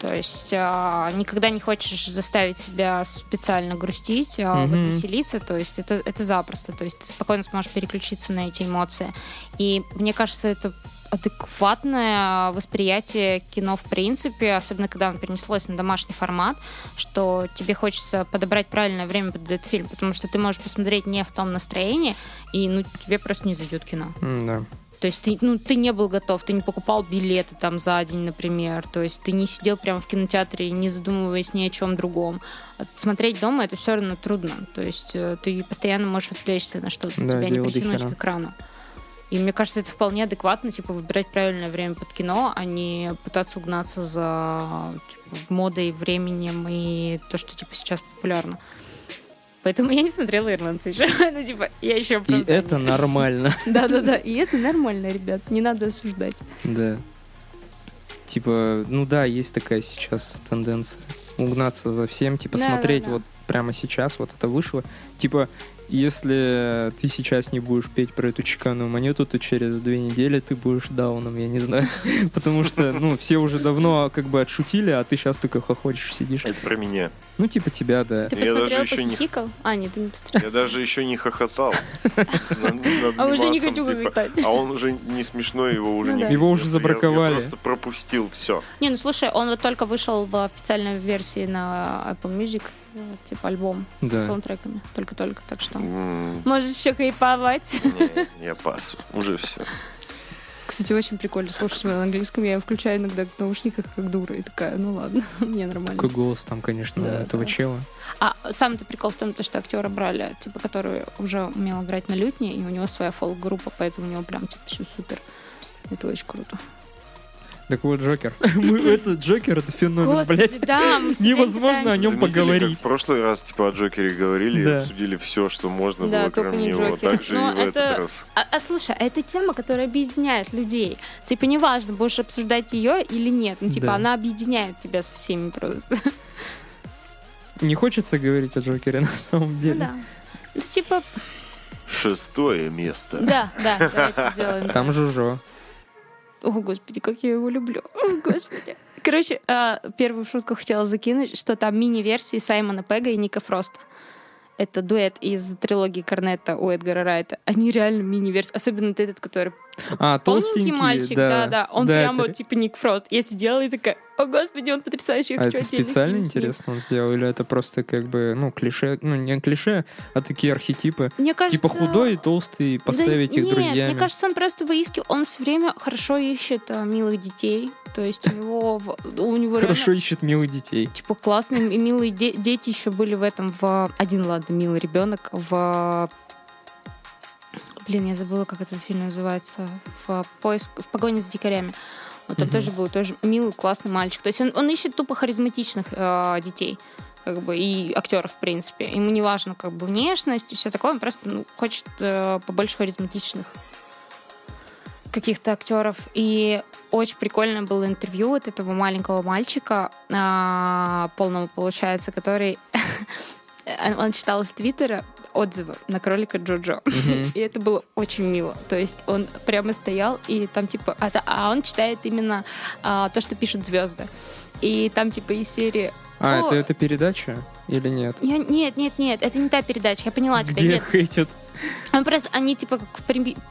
То есть э, никогда не хочешь заставить себя специально грустить, а вот Мгм. веселиться, то есть это, это запросто, то есть ты спокойно сможешь переключиться на эти эмоции. И мне кажется, это адекватное восприятие кино в принципе, особенно когда оно перенеслось на домашний формат, что тебе хочется подобрать правильное время под этот фильм, потому что ты можешь посмотреть не в том настроении, и ну, тебе просто не зайдет кино. Да. То есть ты, ну, ты не был готов, ты не покупал билеты там за день, например. То есть ты не сидел прямо в кинотеатре, не задумываясь ни о чем другом. А смотреть дома это все равно трудно. То есть э, ты постоянно можешь отвлечься на что-то, Да, тебя не притянуть к экрану. И мне кажется, это вполне адекватно, типа, выбирать правильное время под кино, а не пытаться угнаться за типа, модой, временем и то, что, типа, сейчас популярно. Поэтому я не смотрела «Ирландца» еще. [LAUGHS] ну, типа, я еще И это нормально. [LAUGHS] Да-да-да, и это нормально, ребят, не надо осуждать. Да. Типа, ну да, есть такая сейчас тенденция угнаться за всем, типа Да, смотреть да, да. вот прямо сейчас, вот это вышло. Типа, если ты сейчас не будешь петь про эту чеканную монету, то через две недели ты будешь дауном, я не знаю. [LAUGHS] Потому что, ну, все уже давно как бы отшутили, а ты сейчас только хохочешь, сидишь. Это про меня. Ну, типа тебя, да. Ты Я даже еще не-? А, нет, ты не посмотрел. Я даже еще не хохотал. [LAUGHS] А уже не хочу типа. хохотать. А он уже не смешной, его уже Ну не. Его уже забраковали. Я просто пропустил все. Не, ну слушай, он вот только вышел в официальной версии на Apple Music, типа альбом с Да. саундтреками. Только-только, так что. Можешь еще хайповать. Не, я пас. Уже все. Кстати, очень прикольно слушать его на английском. Я включаю иногда в наушниках как дура. И такая, ну ладно, [LAUGHS] мне нормально. Какой голос там, конечно, у Да, этого да. чела. А сам-то прикол в том, то, что актера брали, типа, который уже умел играть на лютне, и у него своя фолк-группа, поэтому у него прям, типа, все супер. Это очень круто. Так вот, Джокер. [LAUGHS] Мы- Это Джокер, это феномен, Господи, блядь. да, Невозможно о нем поговорить. Как в прошлый раз, типа, о Джокере говорили, Да. обсудили все, что можно Да, было, кроме не него. Джокер. Так же Но и в это- этот раз. А, а слушай, а это тема, которая объединяет людей. Типа, неважно, будешь обсуждать ее или нет. Ну, типа, Да. она объединяет тебя со всеми просто. Не хочется говорить о Джокере на самом Ну деле. да. Ну, типа, Шестое место. да, да, давайте сделаем. Там. Жужо. О, господи, как я его люблю. [LAUGHS] О, господи. Короче, а, первую шутку хотела закинуть, что там мини-версии Саймона Пега и Ника Фроста. Это дуэт из трилогии Корнетта у Эдгара Райта. Они реально мини-версии. Особенно этот, который А, толстенький, мальчик. да. Да, да. Он Да, прям это- типа Ник Фрост. Я сидела и такая, о господи, он потрясающий. я А хочу это специально фильм с ним». интересно он сделал? Или это просто как бы, ну, клише, ну, не клише, а такие архетипы? Мне кажется... Типа худой и толстый, поставить Да их нет, друзьями. мне кажется, он просто выискивает, он все время хорошо ищет а, милых детей, то есть у него, у него Хорошо реально, ищет милых детей. типа классные и милые де- дети еще были в этом в один ладно милый ребенок в блин я забыла как этот фильм называется. В поиск в погоне с дикарями. Вот там Мгм. тоже был тоже милый классный мальчик. То есть он, он ищет тупо харизматичных э, детей как бы и актеров в принципе. Ему не важно как бы внешность и все такое. Он просто ну, хочет э, побольше харизматичных каких-то актеров. И очень прикольное было интервью вот этого маленького мальчика, а, полного получается, который [LAUGHS] он читал из Твиттера отзывы на кролика Джоджо. Мгм. [LAUGHS] И это было очень мило. То есть он прямо стоял, и там типа... А, а он читает именно а, то, что пишут звезды. И там типа из серии... А, О. это, это передача или нет? Я- нет, нет, нет, это не та передача, я поняла тебя. Где Нет, хейтят? Он просто, они типа как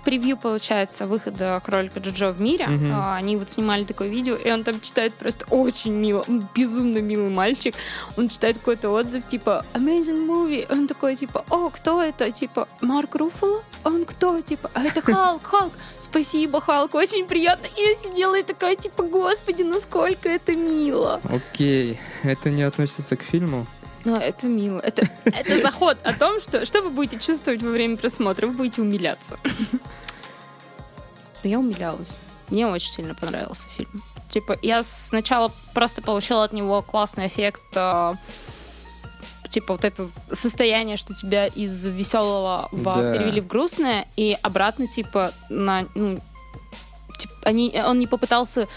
превью, получается, выхода кролика Джоджо в мире. А, Они вот снимали такое видео, и он там читает просто очень мило, он безумно милый мальчик. Он читает какой-то отзыв, типа, amazing movie. Он такой, типа, о, кто это? Типа, Марк Руффало? Он кто? Типа, а это Халк, Халк. Спасибо, Халк, очень приятно. И я сидела и такая, типа, господи, насколько это мило. Окей, это не относится к фильму. Но это мило. Это, [LAUGHS] это заход о том, что, что вы будете чувствовать во время просмотра. Вы будете умиляться. Но я умилялась. Мне очень сильно понравился фильм. Типа, я сначала просто получила от него классный эффект а, типа вот это состояние, что тебя из веселого в, Да. перевели в грустное, и обратно, типа, на, ну, типа, они, он не попытался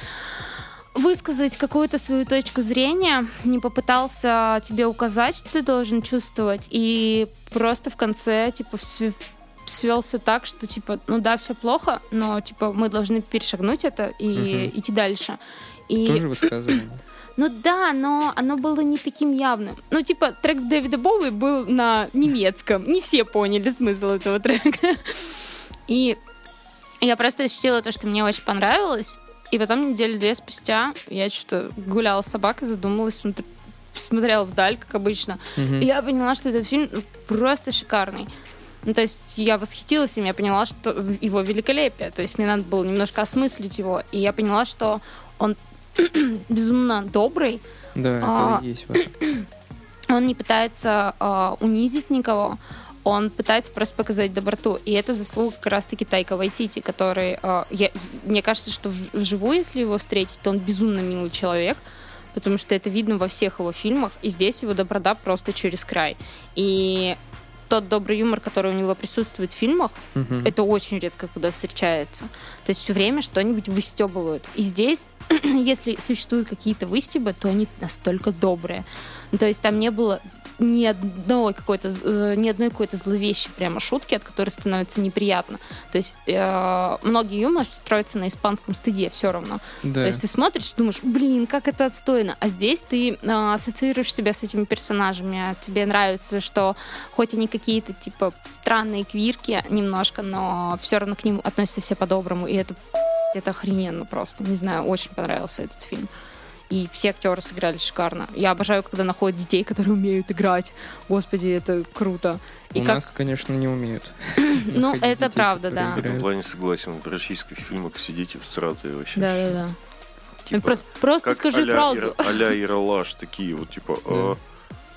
высказать какую-то свою точку зрения, не попытался тебе указать, что ты должен чувствовать, и просто в конце, типа, все свел все так, что, типа, ну да, все плохо, но, типа, мы должны перешагнуть это и Мгм. идти дальше. И, Тоже высказывание. [CLEARS THROAT] ну да, но оно было не таким явным. Ну, типа, трек Дэвида Боуи был на немецком. Не все поняли смысл этого трека. [LAUGHS] И я просто ощутила то, что мне очень понравилось. И потом неделю две спустя я что-то гуляла с собакой, задумалась, смотр- смотрела вдаль, как обычно. Мгм. И я поняла, что этот фильм просто шикарный. Ну, то есть я восхитилась им, я поняла, что его великолепие. То есть мне надо было немножко осмыслить его. И я поняла, что он [CLEARS THROAT] безумно добрый, Да, А, это и есть [CLEARS THROAT] он не пытается а, унизить никого, он пытается просто показать доброту. И это заслуга как раз-таки Тайка Вайтити, который, а, я, мне кажется, что вживую, если его встретить, то он безумно милый человек, потому что это видно во всех его фильмах, и здесь его доброта просто через край. И тот добрый юмор, который у него присутствует в фильмах, Мгм. это очень редко когда встречается. То есть все время что-нибудь выстебывают. И здесь, [CLEARS THROAT] если существуют какие-то выстебы, то они настолько добрые. То есть там не было ни одной какой-то э, ни одной какой-то зловещей прямо шутки, от которой становится неприятно. То есть э, многие юмор строятся на испанском стыде все равно. Да. То есть ты смотришь думаешь, блин, как это отстойно. А здесь ты а, ассоциируешь себя с этими персонажами. а Тебе нравится, что хоть они какие-то типа странные квирки немножко, но все равно к ним относятся все по-доброму. И это это охрененно просто. Не знаю, очень понравился этот фильм. И все актеры сыграли шикарно. Я обожаю, когда находят детей, которые умеют играть. Господи, это круто. И У как... нас, конечно, не умеют. [CLEARS THROAT] Ну, это правда, да. В этом плане согласен. В российских фильмах сидите в сратые вообще. Да-да-да. Типа, Просто, просто как скажи а-ля фразу. А-ля [LAUGHS] Ералаш такие вот, типа, а,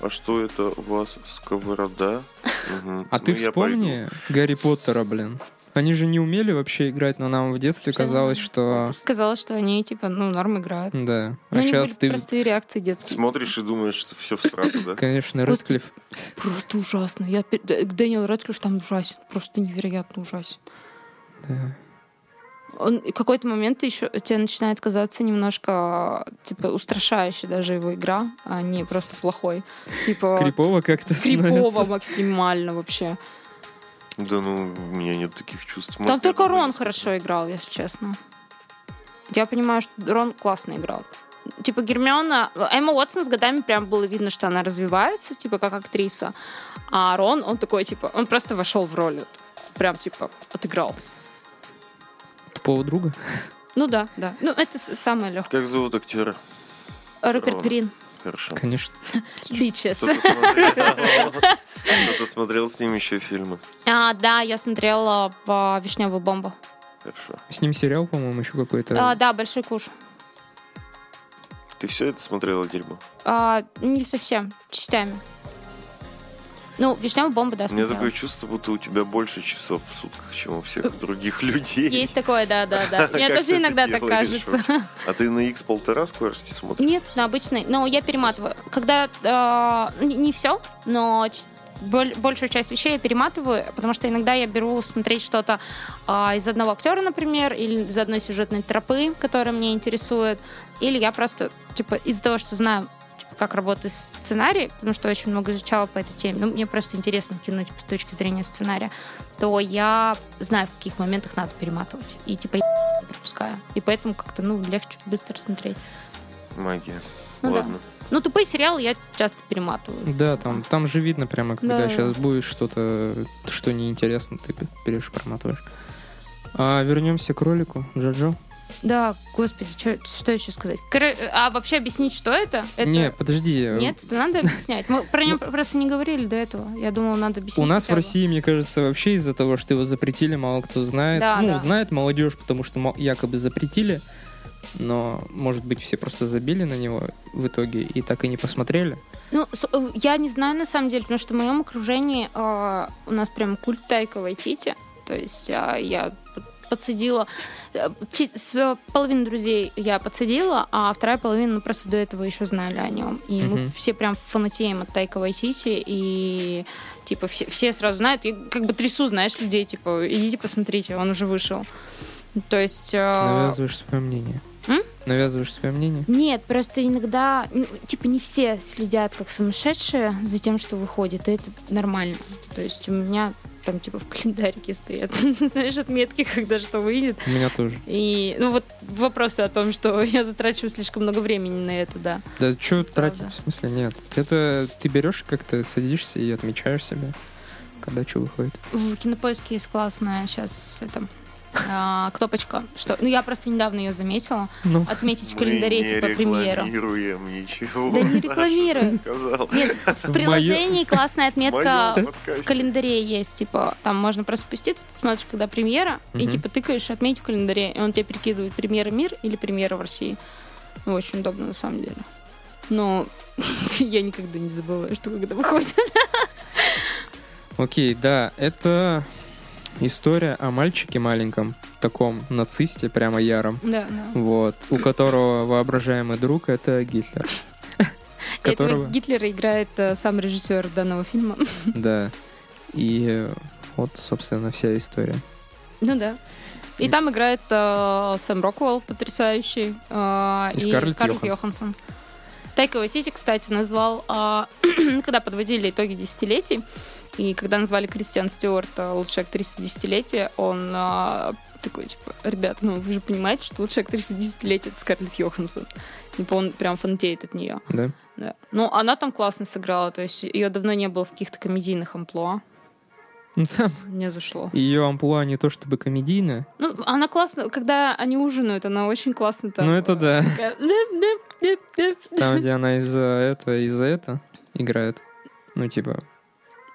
а что это у вас сковорода? [LAUGHS] Мгм. А ты Ну, я вспомни Гарри Поттера, блин. Они же не умели вообще играть, но нам в детстве казалось, что... Казалось, что они, типа, ну, норм играют. Да. А Ну, сейчас были ты... простые реакции детские. Смотришь и думаешь, что все в срату, да? Конечно. Рэдклифф... Просто ужасно. Я... Дэниел Рэдклифф там ужасен. Просто невероятно ужасен. Да. Он в какой-то момент еще тебе начинает казаться немножко типа устрашающей даже его игра, а не просто плохой. Типа Крипово как-то крипово становится. максимально вообще. Да ну, у меня нет таких чувств. Там Может, я только Рон хорошо играл, если честно. Я понимаю, что Рон классно играл. Типа Гермиона... Эмма Уотсон с годами прям было видно, что она развивается, типа, как актриса. А Рон, он такой, типа, он просто вошел в роль. Прям, типа, отыграл. Тупого друга? Ну да, да. Ну, это самое легкое. Как зовут актера? Руперт Рон. Грин. Хорошо. Конечно. [LAUGHS] Бичес. [LAUGHS] Кто-то смотрел- с ним еще фильмы. А, да, я смотрела по «Вишневую бомбу». Хорошо. С ним сериал, по-моему, еще какой-то. А, да, «Большой куш». Ты все это смотрела, дерьмо? А, не совсем, частями. Ну, «Вишневая бомба», да, У меня смотрела. такое чувство, будто у тебя больше часов в сутках, чем у всех других людей. Есть такое, да, да, да. [LAUGHS] Мне тоже иногда так кажется. А ты на X полтора скорости смотришь? Нет, на обычной. Но я перематываю. Когда э, не, все, но большую часть вещей я перематываю, потому что иногда я беру смотреть что-то а, из одного актера, например, или из одной сюжетной тропы, которая меня интересует, или я просто типа из-за того, что знаю как работает сценарий, потому что очень много изучала по этой теме, ну, мне просто интересно кино типа, с точки зрения сценария, то я знаю, в каких моментах надо перематывать. И типа я не пропускаю. И поэтому как-то, ну, легче быстро смотреть. Магия. Ну да. Ладно. Ну, тупые сериалы я часто перематываю. Да, там, там же видно прямо, когда Да. сейчас будет что-то, что неинтересно, ты берешь, проматываешь. А вернемся к ролику. Джоджо. Да, господи, чё- что еще сказать? Коро- А вообще объяснить, что это? это... Не, подожди. Нет, это надо [LAUGHS] объяснять. Мы про него просто не говорили до этого. Я думала, надо объяснить. У нас в. России, мне кажется, вообще из-за того, что его запретили, мало кто знает. Да, ну, да. знает молодежь, потому что якобы запретили, но, может быть, все просто забили на него в итоге и так и не посмотрели. Ну, э, я не знаю на самом деле, потому что в моем окружении э, у нас прям культ Тайка Вайтити. То есть а, я подсадила... э, половину друзей я подсадила, а вторая половина ну, просто до этого еще знали о нем. И мы Мгм. все прям фанатеем от Тайка Вайтити, и типа все, все сразу знают. И как бы трясу, знаешь, людей, типа, идите посмотрите, он уже вышел. То есть... э, Навязываешь свое мнение. М? Навязываешь свое мнение. Нет, просто иногда, ну, типа, не все следят как сумасшедшие за тем, что выходит, и это нормально. То есть у меня там, типа, в календарике стоят, [LAUGHS] знаешь, отметки, когда что выйдет. У меня тоже. И, ну, вот вопросы о том, что я затрачиваю слишком много времени на это, да. Да что тратить? В смысле, нет. Это ты берешь как-то, садишься и отмечаешь себя, когда что выходит. В кинопоиске есть классная сейчас это, а, кнопочка, что, ну, я просто недавно ее заметила, Ну, отметить в календаре, не типа, премьеру. рекламируем ничего. Да не сказал. Нет, в приложении классная [LAUGHS] отметка в календаре есть, типа, там можно просто спуститься, ты смотришь, когда премьера, и типа тыкаешь отметь в календаре, и он тебе перекидывает премьера мир или премьера в России. Ну, очень удобно на самом деле. Но [LAUGHS] я никогда не забываю, что когда выходит. окей, да, это история о мальчике маленьком, таком нацисте, прямо яром. Да, да. Вот, у которого воображаемый друг это Гитлер. [LAUGHS] И Которого, Гитлера играет э, сам режиссер данного фильма. [LAUGHS] да. И э, вот, собственно, вся история. Ну да. И там играет э, Сэм Роквелл, потрясающий, э, И Скарлетт Йоханссон. Йоханссон. Тайка кстати, назвал, э, [CLEARS THROAT] когда подводили итоги десятилетий, и когда назвали Кристиан Стюарт э, лучшей актрисой десятилетия, он э, такой, типа, ребят, ну вы же понимаете, что лучшая актриса десятилетия это Скарлетт Йоханссон. Типа он прям фанатеет от нее. Да? Да. Ну, она там классно сыграла, то есть ее давно не было в каких-то комедийных амплуа. Ну, там Мне зашло. ее амплуа не то чтобы комедийная, Ну, она классно, когда они ужинают, она очень классно там. Ну, это да. такая, «Дэп-дэп-дэп-дэп». там, где она из-за это, из-за это играет. Ну, типа, Э,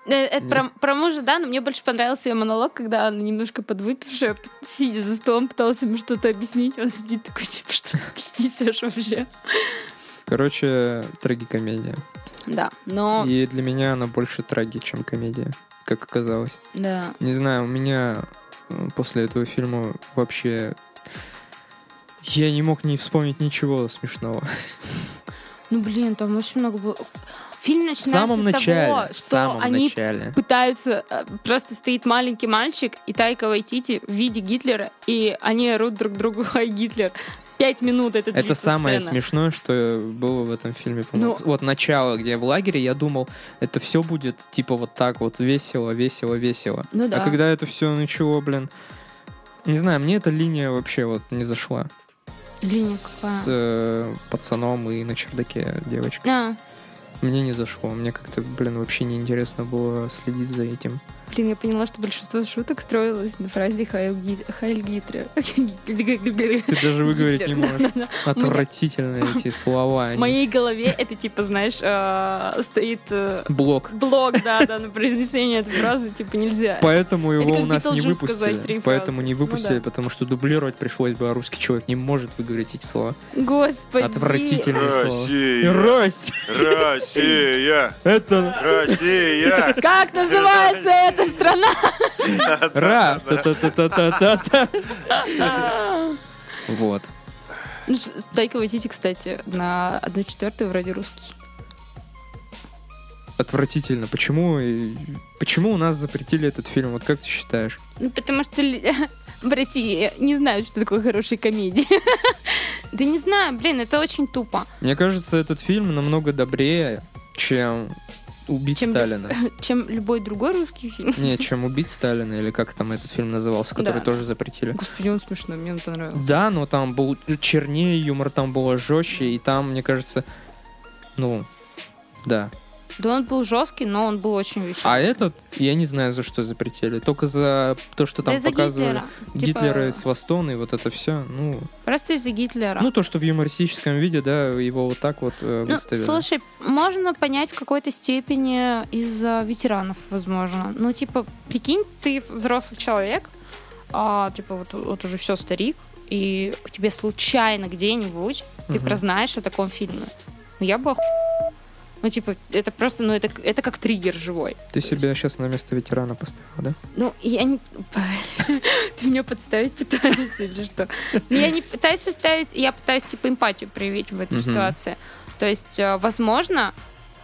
Это Нет. про, про мужа, да, но мне больше понравился ее монолог, когда она немножко подвыпившая, сидя за столом, пыталась ему что-то объяснить. Он сидит такой, типа, что ты несешь вообще? короче, трагикомедия. Да, но... И для меня она больше траги, чем комедия, как оказалось. Да. Не знаю, у меня э, после этого фильма вообще... Я не мог не вспомнить ничего смешного. Ну, блин, там очень много было... Фильм В начинается самом с начале, того, в что самом они начале. пытаются... э, Просто стоит маленький мальчик и Тайка Вайтити в виде Гитлера, и они орут друг другу [LAUGHS] «Хай, Гитлер!» Пять минут это Это самое сцена. смешное, что было в этом фильме. по-моему. Ну- Вот начало, где в лагере, я думал, это все будет типа вот так вот весело, весело, весело. Ну да. А когда это все начало, блин, не знаю, мне эта линия вообще вот не зашла. С какая? э, пацаном и на чердаке девочкой. А, Мне не зашло. Мне как-то, блин, вообще неинтересно было следить за этим. Блин, я поняла, что большинство шуток строилось на фразе «Хайль Ги- Хайль [LAUGHS] Гитлер». Ты даже выговорить не можешь. Отвратительные эти слова. В моей голове это типа, знаешь, э, стоит э, Блок. блок, да, да, на произнесение этой фразы, типа, нельзя. Поэтому Это его у нас не выпустили. Поэтому не Ну выпустили, потому что дублировать пришлось бы, а русский человек не может выговорить эти слова. Господи. Отвратительные слова. Россия! Россия, Это Россия. Как называется эта страна? ра! Вот. Ну, Тайка Вайтити, кстати, на 1 четвертую вроде русский. Отвратительно. Почему, почему у нас запретили этот фильм? Вот как ты считаешь? Ну, потому что [LAUGHS] в России не знают, что такое хорошие комедии. [LAUGHS] Да не знаю, блин, это очень тупо. Мне кажется, этот фильм намного добрее, чем «Убить Чем- Сталина». [LAUGHS] Чем любой другой русский фильм. Нет, чем «Убить Сталина», или как там этот фильм назывался, который Да. тоже запретили. Господи, он смешной, мне он понравился. Да, но там был чернее юмор, там было жестче, и там, мне кажется, ну, да. Да он был жесткий, но он был очень веселый. А этот, я не знаю, за что запретили. Только за то, что там Да показывали Гитлера. Типа, Гитлера из Востона и вот это все. Ну, Просто из-за Гитлера. ну, то, что в юмористическом виде, да, его вот так вот э, Ну, выставили. слушай, можно понять в какой-то степени из-за ветеранов, возможно. Ну, типа, прикинь, ты взрослый человек, а, типа, вот, вот уже все старик, и тебе случайно где-нибудь ты Мгм. прознаешь о таком фильме. Ну, я бы оху... Ну, типа, это просто, ну, это, это как триггер живой. Ты себя сейчас на место ветерана поставил, да? Ну, я не... [LAUGHS] Ты меня подставить пытаешься или что? Ну, я не пытаюсь подставить, я пытаюсь, типа, эмпатию проявить в этой ситуации. То есть, э, возможно,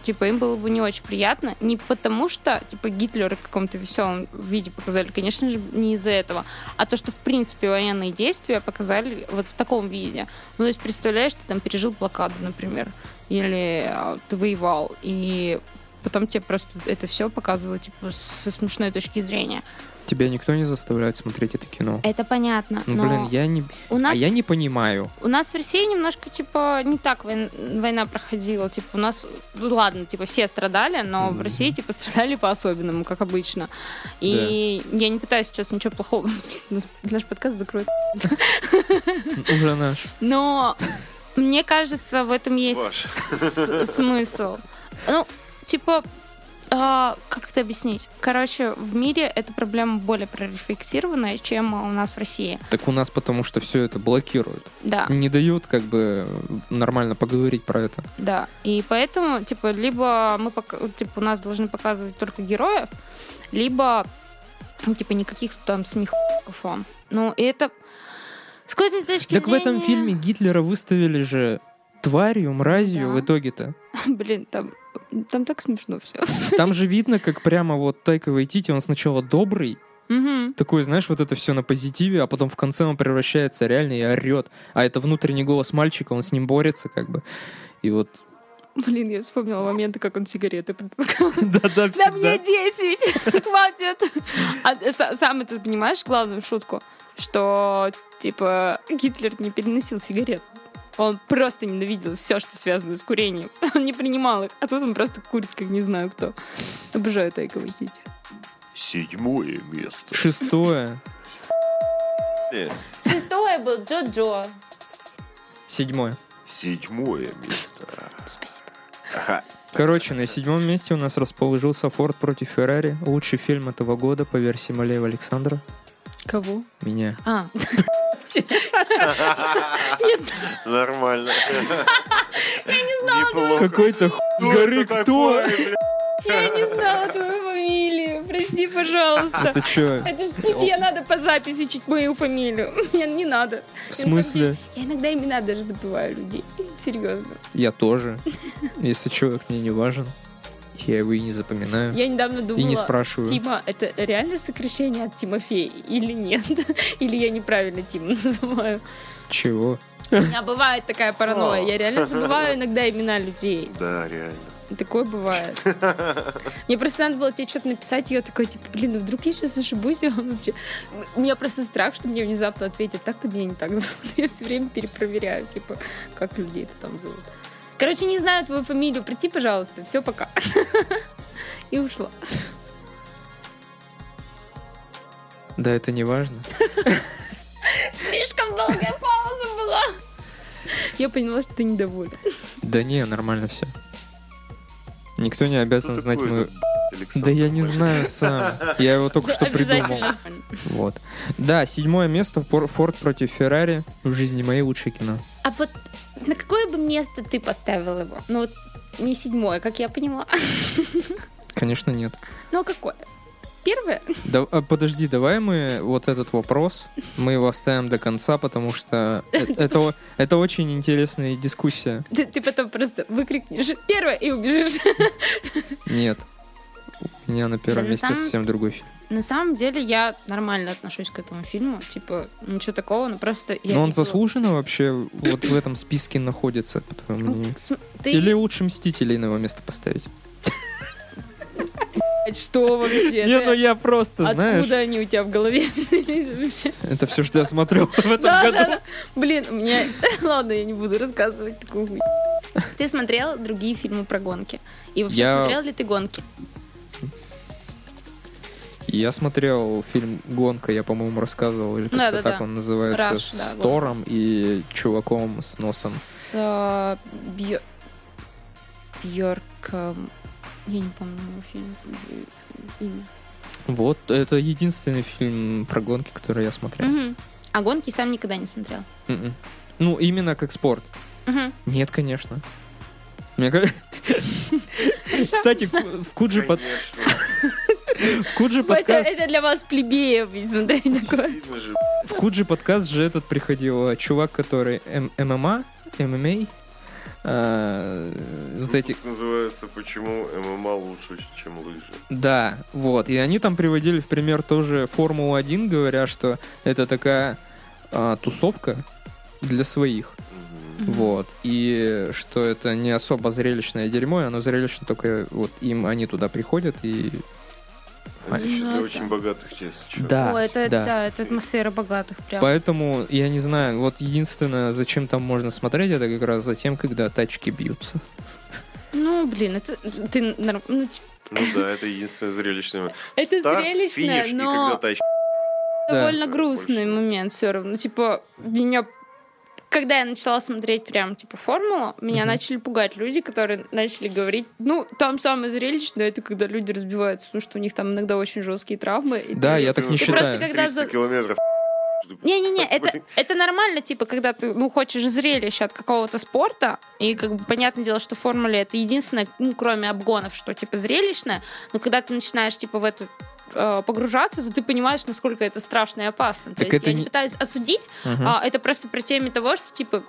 типа, им было бы не очень приятно, не потому что, типа, Гитлера в каком-то веселом виде показали, конечно же, не из-за этого, а то, что, в принципе, военные действия показали вот в таком виде. Ну, то есть, представляешь, ты там пережил блокаду, например, или а, ты воевал, и потом тебе просто это все показывают, типа, со смешной точки зрения. Тебя никто не заставляет смотреть это кино. Это понятно, Ну, но блин, я не... у нас А я не понимаю. у нас в России немножко, типа, не так войн- война проходила. Типа, у нас, ну ладно, типа, все страдали, но в Мгм. России, типа, страдали по-особенному, как обычно. И я не пытаюсь сейчас ничего плохого. [LAUGHS] Наш- подкаст закроют. Уже наш. Но мне кажется, в этом есть смысл. Ну, типа, а, как это объяснить? Короче, в мире эта проблема более прорефлексированная, чем у нас в России. Так у нас потому что все это блокируют. Да. Не дают как бы нормально поговорить про это. Да, и поэтому, типа, либо мы, типа, у нас должны показывать только героев, либо, ну, типа, никаких там смехов вам. Ну, и это с какой-то точки Так в этом зрения- фильме Гитлера выставили же тварью, мразью Да. в итоге-то. [LAUGHS] Блин, там, там так смешно все. [LAUGHS] Там же видно, как прямо вот Тайка Вайтити, он сначала добрый, такой, знаешь, вот это все на позитиве, а потом в конце он превращается реально и орет. А это внутренний голос мальчика, он с ним борется как бы. И вот... Блин, я вспомнила моменты, как он сигареты предлагал. [LAUGHS] Да-да, Да мне 10! Хватит! А с- сам ты понимаешь главную шутку? Что, типа, Гитлер не переносил сигарет. Он просто ненавидел все, что связано с курением. [LAUGHS] Он не принимал их. А тут он просто курит, как не знаю кто. Обожаю Тайка Вайтити. Седьмое место. Шестое. Э, Шестое был Джо-Джо. Седьмое. Седьмое место. Спасибо. Ага. Короче, на седьмом месте у нас расположился Форд против Феррари. Лучший фильм этого года по версии Малеева Александра. Кого? Меня. А. Нормально. Я не знала. Какой-то хуй с горы кто? Я не знала твою фамилию. Прости, пожалуйста. Это что? Это ж тебе надо по записи чуть мою фамилию. Мне не надо. В смысле? Я иногда имена даже забываю людей. Серьезно. Я тоже. Если человек мне не важен, я его и не запоминаю. Я недавно думала... И не спрашиваю. Тима, это реально сокращение от Тимофей или нет? [LAUGHS] Или я неправильно Тима [LAUGHS] называю? Чего? У меня бывает такая паранойя. Я реально забываю иногда имена людей. Да, реально. Такое бывает. Мне просто надо было тебе что-то написать, и я такой, типа, блин, ну вдруг я сейчас ошибусь, [LAUGHS] он вообще... У меня просто страх, что мне внезапно ответят, так-то меня не так зовут. Я все время перепроверяю, типа, как людей это там зовут. Короче, не знаю твою фамилию, приди, пожалуйста, все, пока. [LAUGHS] И ушла. Да, это не важно. Слишком долгая пауза была. Я поняла, что ты недоволен. Да не, нормально все. Никто не обязан знать мою... Александр? Да я не знаю сам. Я его только что придумал. Вот. Да, седьмое место Фор- Форд против Феррари. В жизни моей лучшее кино. А вот на какое бы место ты поставил его? Ну вот не седьмое, как я поняла. [LAUGHS] Конечно, нет. Ну а какое? Первое? Да, а, подожди, давай мы вот этот вопрос, мы его оставим до конца, потому что [LAUGHS] э- это, это очень интересная дискуссия. Ты, ты потом просто выкрикнешь первое и убежишь. Нет. У меня на первом Да, на месте самом- совсем другой фильм. На самом деле я нормально отношусь к этому фильму. Типа, ничего такого, но просто я Но он видела- заслуженно вообще вот в этом списке находится, по твоему Ну, мнению? Ты... Или лучше Мстителей на его место поставить? [LAUGHS] Что вообще? Не, ну я просто, знаешь, Откуда они у тебя в голове [LAUGHS] это все, что я смотрел в этом году. Блин, у меня... [LAUGHS] Ладно, я не буду рассказывать такую. Ты смотрел другие фильмы про гонки? И вообще смотрел ли ты гонки? Я смотрел фильм «Гонка», я, по-моему, рассказывал, или как-то Да-да-да. так он называется, Rush, с да, «Гонка». Тором и чуваком с носом. С Бьорком... Я не помню его фильм. Имя. Вот, это единственный фильм про гонки, который я смотрел. Мгм. А гонки сам никогда не смотрел. Мгм. Ну, именно как спорт. Мгм. Нет, конечно. Мне кажется... [LAUGHS] Кстати, в Куджи, под... Конечно. В Куджи подкаст, это для вас плебеев, смотреть такое. В Куджи подкаст же этот приходил э, чувак, который ММА, ММА, а, вот эти, называется «Почему ММА лучше, чем лыжи». да, вот, и они там приводили в пример тоже Формулу-1, говоря, что это такая а, тусовка для своих. Мгм. вот, и что это не особо зрелищное дерьмо, и оно зрелищно только вот им они туда приходят и Это еще Ну, для это- очень богатых, что. Да, О, это, да. да. это атмосфера богатых прям. Поэтому, я не знаю, вот единственное, зачем там можно смотреть, это как раз за тем, когда тачки бьются. Ну, блин, это ты ну, типа, Ну да, это единственное зрелищное. Это Старт, зрелищное, финиш, и но- когда тачки Да. довольно Да, грустный больше. момент все равно. Типа, меня когда я начала смотреть прям, типа, формулу, меня Мгм. начали пугать люди, которые начали говорить, ну, там самое зрелищное, это когда люди разбиваются, потому что у них там иногда очень жесткие травмы. и Да, ты- я так не Ты просто считаю. когда 300 за- километров. [LAUGHS] Не-не-не, это, [LAUGHS] это нормально, типа, когда ты, ну, хочешь зрелища от какого-то спорта, и, как бы, понятное дело, что в формуле это единственное, ну, кроме обгонов, что, типа, зрелищное, но когда ты начинаешь, типа, в эту э, погружаться, то ты понимаешь, насколько это страшно и опасно. То Так есть это я не не- пытаюсь осудить, Мгм. а это просто про теме того, что, типа,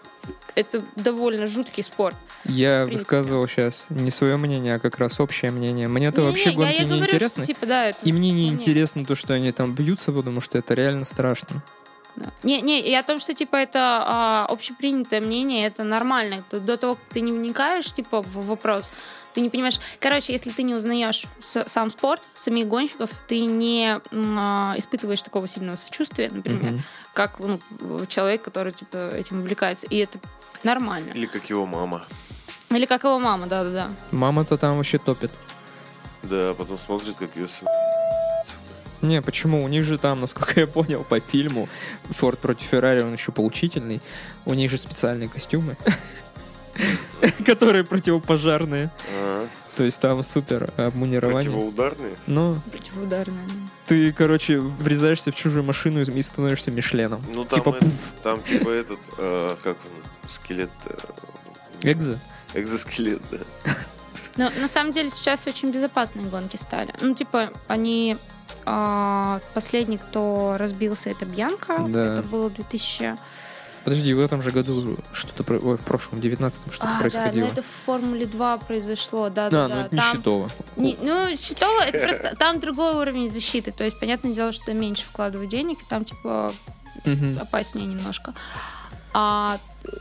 это довольно жуткий спорт. Я высказывал сейчас не свое мнение, а как раз общее мнение. Мне-то Не-не, вообще я- гонки я не говорю, что, интересны. типа, да, это... И мне не Нет. интересно то, что они там бьются, потому что это реально страшно. Да. Не, не, и о том, что типа это а, общепринятое мнение, это нормально. До того, как ты не вникаешь, типа, в вопрос, ты не понимаешь. Короче, если ты не узнаешь с- сам спорт, самих гонщиков, ты не а, испытываешь такого сильного сочувствия, например, Мгм. как ну, человек, который типа этим увлекается. И это нормально. Или как его мама. Или как его мама, да-да-да. Мама-то там вообще топит. Да, потом смотрит, как ее сын. Не, почему? У них же там, насколько я понял, по фильму Форд против Феррари, он еще поучительный. У них же специальные костюмы, [LAUGHS] [LAUGHS] которые противопожарные. То есть там супер обмунирование. Противоударные? Ну, Противоударная. ты, короче, врезаешься в чужую машину и становишься Мишленом. Ну там, Типа, это- там типа этот, э, как он, скелет, э, Экзо? экзоскелет, да. Но на самом деле сейчас очень безопасные гонки стали. Ну, типа, они... а, последний, кто разбился, это Бьянка. Да. Это было 2000... Подожди, в этом же году что-то... про- Ой, в прошлом, 19-м что-то А, да, происходило. но это в Формуле 2 произошло, да, А, да, ну да. это не Там- счетово. не- ну, счетово, это просто... Там другой уровень защиты. То есть, понятное дело, что меньше вкладывают денег, и там, типа, опаснее немножко. А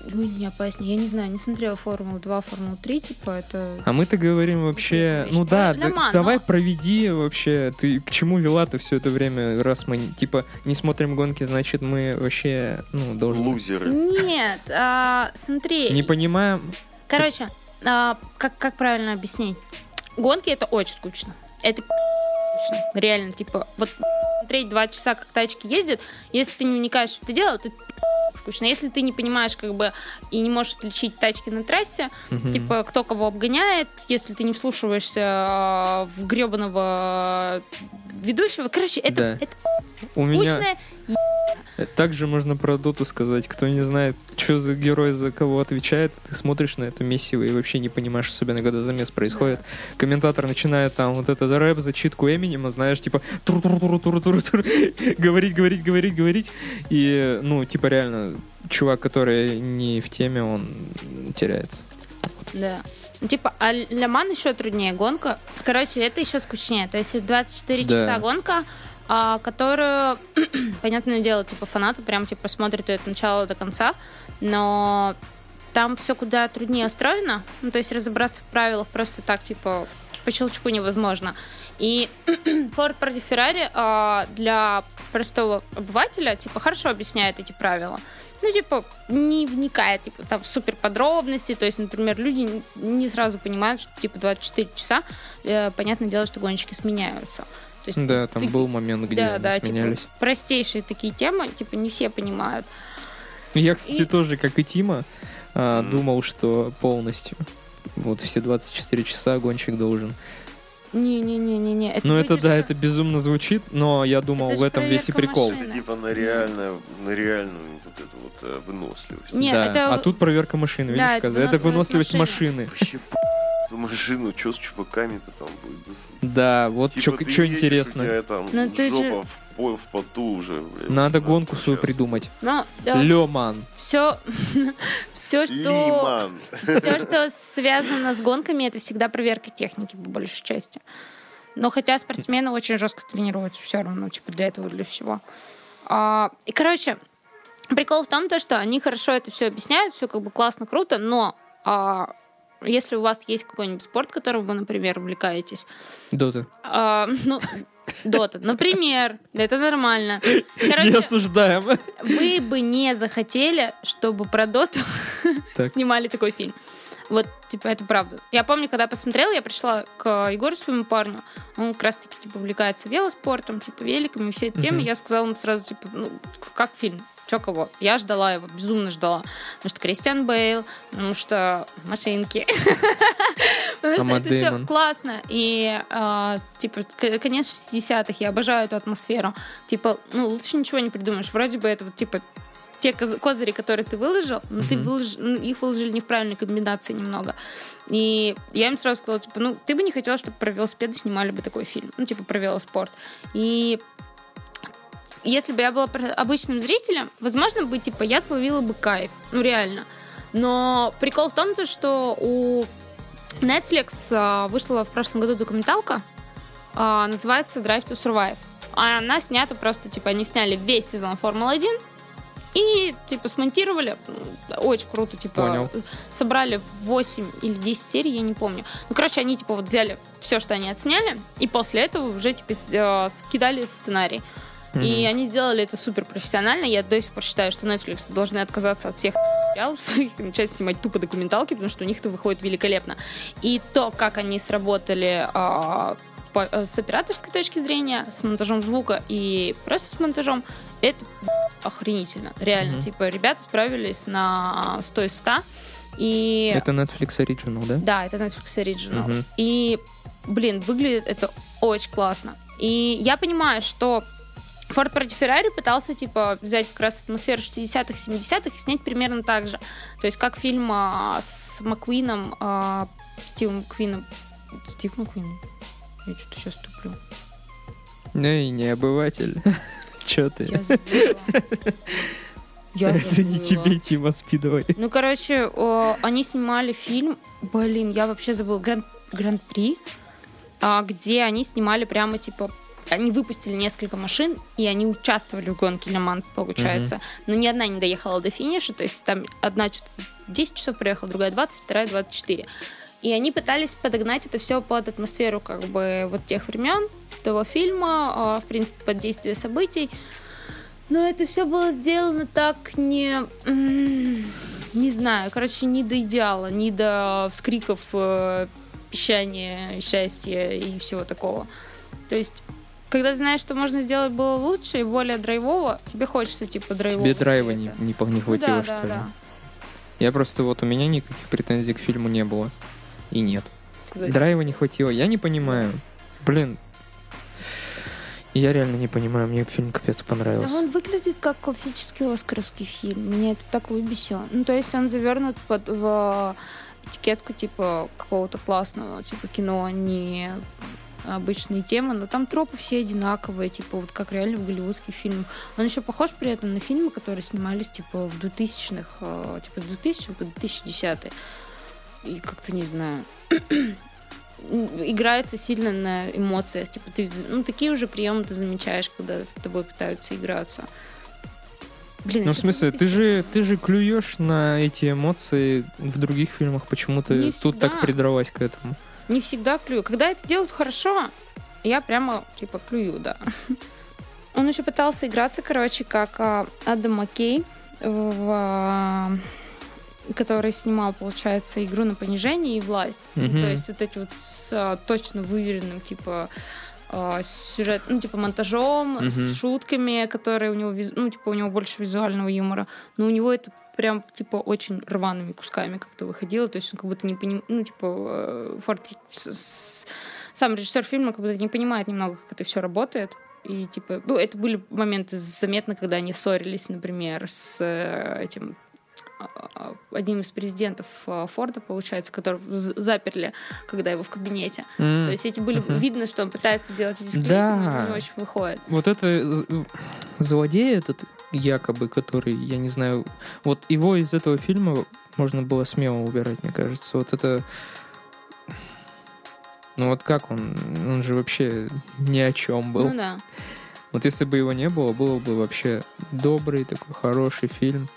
люди не опаснее. Я не знаю, не смотрела Формулу-2, Формулу-3, типа, это... А мы-то говорим вообще, ну да, Для да- ман, давай но- проведи вообще, ты к чему вела-то все это время, раз мы, типа, не смотрим гонки, значит, мы вообще, ну, должны... Лузеры. Нет, а, смотри. Не понимаем, Короче, а, как, как правильно объяснить? Гонки это очень скучно. Это скучно. Реально, типа, вот смотреть два часа, как тачки ездят, если ты не вникаешь, что ты делаешь, то скучно. Если ты не понимаешь, как бы, и не можешь отличить тачки на трассе, Мгм. типа, кто кого обгоняет, если ты не вслушиваешься а, в гребаного ведущего. Короче, это, Да. это у меня скучное. также можно про Доту сказать, кто не знает, что за герой за кого отвечает, ты смотришь на это месиво и вообще не понимаешь, особенно когда замес происходит. Комментатор начинает там вот этот рэп, зачитку Эминема, знаешь, типа тур тур тур тур тур тур [LAUGHS] говорить, говорить, говорить, говорить. И, ну, типа реально, чувак, который не в теме, он теряется. Да. Ну, Типа, а Ля Ман еще труднее гонка. Короче, это еще скучнее. То есть это 24 Да. часа гонка, а, которую, [CLEARS THROAT] понятное дело, типа фанаты прям типа смотрят ее от начала до конца, но там все куда труднее устроено. Ну, то есть разобраться в правилах просто так, типа, по щелчку невозможно. И [CLEARS THROAT] Ford против Ferrari а, для простого обывателя, типа, хорошо объясняет эти правила. Ну, типа, не вникает, типа, там, в супер подробности. То есть, например, люди не- сразу понимают, что, типа, 24 часа, э, понятное дело, что гонщики сменяются. То есть, Да, там ты- был момент, где да, они да, типа, сменялись. простейшие такие темы, типа, не все понимают. Я, кстати, И- тоже, как и Тима, Мгм. думал, что полностью вот все 24 часа гонщик должен. Не-не-не-не-не. Ну, это да, это безумно звучит, но я думал, Это в этом весь и прикол. машины. Это типа на реальную, на реальную вот эту вот э, выносливость. Не, да. это- А тут проверка машины, видишь, Да, это Каза? это выносливость выносливость машины. Эту машину, что с чуваками-то там будет? Да Да, вот Типа, что интересно. у тебя там Ну, ты жопа же- в, в поту уже, блядь, Надо 18 гонку свою часа. придумать. Ну, Леман. все, [LAUGHS] все, что, все, что связано с гонками, это всегда проверка техники, по большей части. Но хотя спортсмены очень жестко тренируются все равно, типа для этого, для всего. А, и, короче, прикол в том, то, что они хорошо это все объясняют, все как бы классно, круто, но а, если у вас есть какой-нибудь спорт, которым вы, например, увлекаетесь, Дота. а, ну, Дота, например, это нормально. Не Короче, осуждаем. вы бы не захотели, чтобы про Доту [LAUGHS] Так. снимали такой фильм. Вот, типа, это правда. Я помню, когда посмотрела, я пришла к Егору, своему парню, он как раз-таки, типа, увлекается велоспортом, типа, великами, все эти темы. Я сказала ему сразу, типа, ну, как фильм? Чё кого? Я ждала его, безумно ждала. Потому что Кристиан Бейл, потому что машинки. [LAUGHS] Потому что это все классно. И, а, типа, конец 60-х, я обожаю эту атмосферу. Типа, ну, лучше ничего не придумаешь. Вроде бы это вот, типа, те коз- козыри, которые ты выложил, но ты Мгм. выложил, ну, их выложили не в правильной комбинации немного. И я им сразу сказала, типа, ну, ты бы не хотела, чтобы про велосипеды снимали бы такой фильм. Ну, типа, про велоспорт. И если бы я была обычным зрителем, возможно бы, типа, я словила бы кайф. Ну, реально. Но прикол в том, то, что у Netflix а, вышла в прошлом году документалка, а, называется Drive to Survive. А она снята просто, типа, они сняли весь сезон Формулы-1 и, типа, смонтировали. М, Очень круто, типа, Понял. собрали 8 или 10 серий, я не помню. Ну, короче, они, типа, вот взяли все, что они отсняли, и после этого уже, типа, э, скидали сценарий. И Мгм. они сделали это супер профессионально. Я до сих пор считаю, что Netflix должны отказаться от всех [LAUGHS] сериалов своих [LAUGHS] и начать снимать тупо документалки, потому что у них это выходит великолепно. И то, как они сработали а, по- э, с операторской точки зрения, с монтажом звука и просто с монтажом, это [LAUGHS] охренительно. Реально, Мгм. типа, ребята справились на 100 из 100. И... Это Netflix Original, да? Да, это Netflix Original. Мгм. И, блин, выглядит это очень классно. И я понимаю, что Форд против Феррари пытался, типа, взять как раз атмосферу 60-х, 70-х и снять примерно так же. То есть, как фильм а, с Маквином, а, Стивом Маквином. Стив Маквин? Я что-то сейчас туплю. Эй, не обыватель. [LAUGHS] Че ты? Я забыла. [LAUGHS] Я Это не забыла. тебе, Тима, спидовой. Ну, короче, о, они снимали фильм, блин, я вообще забыл, Гран- Гран-при, а, где они снимали прямо, типа, они выпустили несколько машин, и они участвовали в гонке Леман, получается. Но ни одна не доехала до финиша, то есть там одна что-то 10 часов проехала, другая 20, вторая 24. И они пытались подогнать это все под атмосферу как бы вот тех времен, того фильма, а, в принципе, под действие событий. Но это все было сделано так не... Не знаю, короче, не до идеала, не до вскриков, э, пищания, счастья и всего такого. То есть, когда знаешь, что можно сделать было лучше и более драйвово, тебе хочется, типа, драйвово. Тебе драйва не, не, не хватило, да, что да, ли? да. Я просто вот у меня никаких претензий к фильму не было. И нет. Кстати. Драйва не хватило. Я не понимаю. Блин. Я реально не понимаю, мне фильм капец Да понравился. он выглядит как классический оскаровский фильм. Меня это так выбесило. Ну, то есть он завернут под, в этикетку типа какого-то классного, типа кино, а не обычные темы, но там тропы все одинаковые, типа вот как реально в голливудских фильмах. Он еще похож при этом на фильмы, которые снимались типа в 2000-х, э, типа с 2000 по 2010 И как-то не знаю играется сильно на эмоциях. Типа ты, ну, такие уже приемы ты замечаешь, когда с тобой пытаются играться. Блин, Ну, в смысле, ты же, ты же клюешь на эти эмоции в других фильмах. Почему ты тут всегда. так придралась к этому? Не всегда клюю. Когда это делают хорошо, я прямо, типа, клюю, да. Он еще пытался играться, короче, как а, Адам Маккей, в, а, который снимал, получается, игру на понижение и власть. Ну, Мгм. то есть вот эти вот с а, точно выверенным, типа, сюжет, ну, типа, монтажом, Мгм. с шутками, которые у него, ну, типа, у него больше визуального юмора. Но у него это прям, типа, очень рваными кусками как-то выходило. То есть он как будто не понимает, ну, типа, э, Форд, с- сам режиссер фильма как будто не понимает немного, как это все работает. И, типа, ну, это были моменты заметно, когда они ссорились, например, с э, этим а, одним из президентов а, Форда, получается, которого заперли, когда его в кабинете. М, То есть эти были мгм. видно, что он пытается сделать эти склейки, Да. но не очень выходит. Вот это злодей этот, якобы, который, я не знаю, вот его из этого фильма можно было смело убирать, мне кажется. Вот это... Ну вот как он? Он же вообще ни о чем был. Ну да. Вот если бы его не было, было бы вообще добрый такой хороший фильм,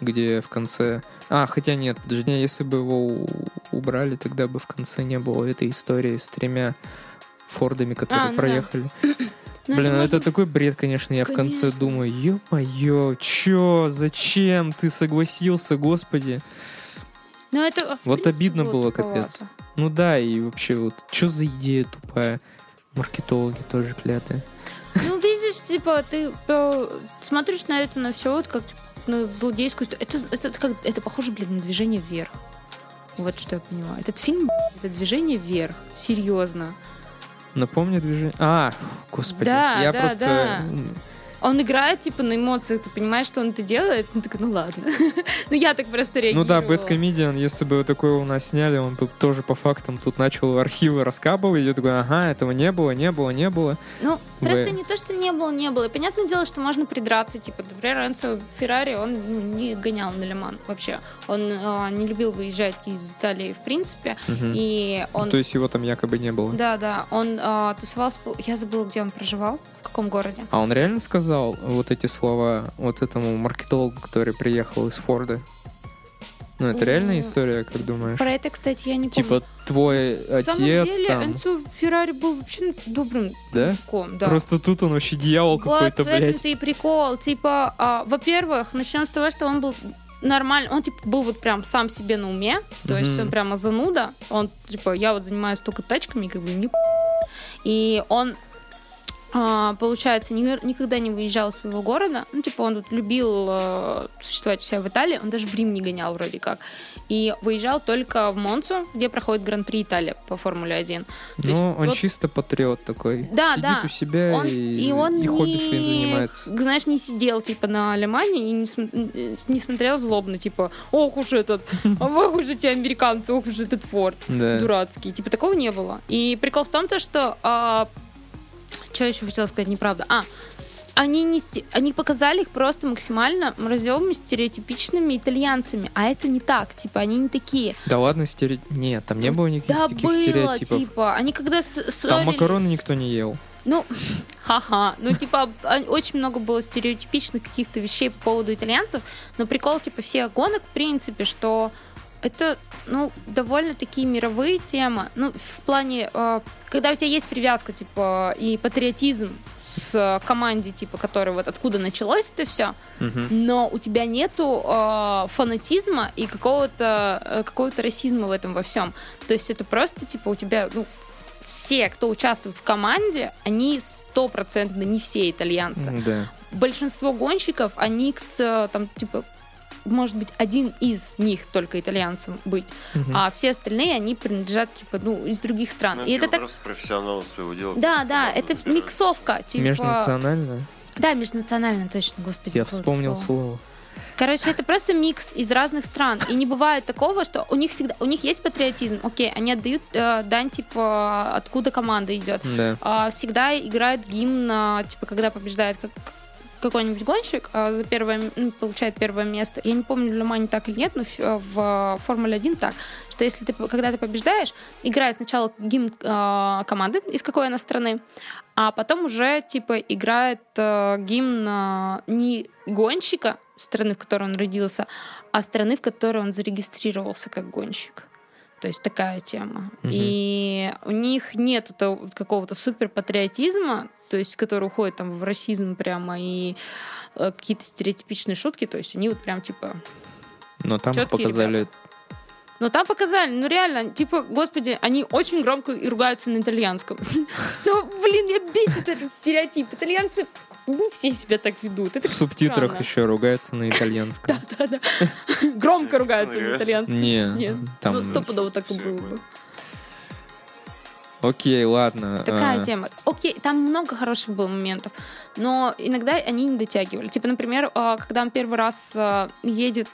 где в конце... А, хотя нет, подожди, если бы его убрали, тогда бы в конце не было этой истории с тремя Фордами, которые А, ну да. [CLEARS THROAT] проехали. Ну, Блин, ну можно- это такой бред, конечно. Я в конце Конечно. думаю, ё-моё, чё, зачем ты согласился, господи? Ну, это, в Вот обидно было, туповато. капец. Ну да, и вообще вот, чё за идея тупая? Маркетологи тоже клятые. Ну, видишь, типа, ты э, смотришь на это, на все вот как типа, на злодейскую историю. Это, это, как, это похоже, блин, на движение вверх. Вот что я поняла. Этот фильм, это движение вверх. Серьезно. Напомни движение. А, господи. Да, я да, просто. да. Он играет, типа, на эмоциях, ты понимаешь, что он это делает, ну, такой, ну, ладно. [LAUGHS] Ну, я так просто Ну реагировала. да, Бэткомедиан, если бы такое у нас сняли, он бы тоже по фактам тут начал архивы раскапывать, и я такой, ага, этого не было, не было, не было. Ну, Вы- просто не то, что не было, не было. И понятное дело, что можно придраться. Типа, например, Энцо Феррари, он ну, не гонял на Лиман вообще. Он а, не любил выезжать из Италии, в принципе. Мгм. И он... То есть его там якобы не было. Да, да, он а, тусовался... Я забыла, где он проживал, в каком городе. А он реально сказал вот эти слова вот этому маркетологу, который приехал из Форда? Ну, это реальная история, как думаешь? Про это, кстати, я не помню. Типа, твой На самом отец деле, там... Энцо Феррари был вообще добрым Да? мужиком. Да. Просто тут он вообще дьявол Вот какой-то, блядь. ты и прикол. Типа, а, во-первых, начнем с того, что он был нормально, он типа был вот прям сам себе на уме, то есть он прямо зануда, он типа я вот занимаюсь только тачками, как бы не и он получается, ни- никогда не выезжал из своего города. Ну, типа, он вот любил э, существовать у себя в Италии. Он даже в Рим не гонял вроде как. И выезжал только в Монцу, где проходит Гран-при Италия по Формуле 1. То есть Ну, он вот- чисто патриот такой. Да, Сидит да. у себя Он, и, и он и хобби не, своим занимается. Знаешь, не сидел типа на Алимане и не, см- не смотрел злобно, типа, ох уж этот, [LAUGHS] ох уж эти американцы, ох уж этот Форд дурацкий. Типа такого не было. И прикол в том, то, что что еще хотела сказать неправда? А, они, не, они показали их просто максимально мразевыми, стереотипичными итальянцами. А это не так. Типа, они не такие. Да ладно, стере... Нет, там не было никаких Да, таких было, стереотипов. типа, они когда с- Там ссорились- макароны никто не ел. Ну, [LAUGHS] ха-ха. Ну, типа, а- очень много было стереотипичных каких-то вещей по поводу итальянцев. Но прикол, типа, всех гонок, в принципе, что это, ну, довольно-таки мировые темы. Ну, в плане, э, когда у тебя есть привязка, типа, и патриотизм с команде, типа, которая вот откуда началось это все, Мгм. но у тебя нету э, фанатизма и какого-то э, какого-то расизма в этом во всем. То есть это просто типа у тебя ну, все, кто участвует в команде, они стопроцентно не все итальянцы. Да. Большинство гонщиков, они с, там типа может быть один из них только итальянцем быть, Мгм. а все остальные они принадлежат типа ну из других стран. Ну, и это типа так просто профессионалы своего дела. да, да, это выбирают. миксовка, типа. Межнационально? Да, межнационально, точно, господи. Я вспомнил слово. слово. Короче, это просто микс из разных стран. И не бывает такого, что у них всегда у них есть патриотизм. Окей, они отдают э, дань, типа, откуда команда идет. Да. А, всегда играет гимн, а, типа, когда побеждает как- какой-нибудь гонщик, а, за первое, ну, получает первое место. Я не помню, в Лимане так или нет, но в, Формуле 1 так, что если ты, когда ты побеждаешь, играет сначала гимн а, команды, из какой она страны, а потом уже, типа, играет э, гимн а, не гонщика страны, в которой он родился, а страны, в которой он зарегистрировался как гонщик. То есть такая тема. Мгм. И у них нет какого-то супер патриотизма, то есть который уходит там в расизм прямо и э, какие-то стереотипичные шутки, то есть они вот прям типа Но там показали... ребята. Ну, там показали, ну, реально, типа, господи, они очень громко и ругаются на итальянском. [LAUGHS] Ну, блин, я бесит этот стереотип. Итальянцы не все себя так ведут. Это В субтитрах странно. еще ругаются на итальянском. [LAUGHS] Да-да. Громко ругаются на итальянском. Не, Нет, там... ну, стопудово так и было бы. Окей, ладно. Такая а, тема. Окей, там много хороших было моментов, но иногда они не дотягивали. Типа, например, а, когда он первый раз а, едет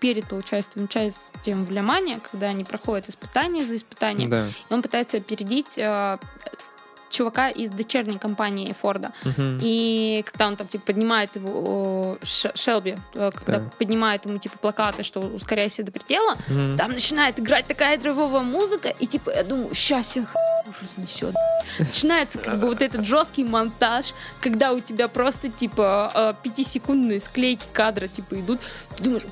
перед, получается, участием в Лимане, когда они проходят испытания за испытанием, Да. и он пытается опередить а, чувака из дочерней компании Форда. Мгм. И когда он там типа поднимает его Шелби, э, когда Да. поднимает ему типа плакаты, что ускоряйся до предела, Мгм. там начинает играть такая драйвовая музыка, и типа я думаю, сейчас всех ужас несет. Начинается как бы вот этот жесткий монтаж, когда у тебя просто типа э, пятисекундные склейки кадра типа идут, ты думаешь,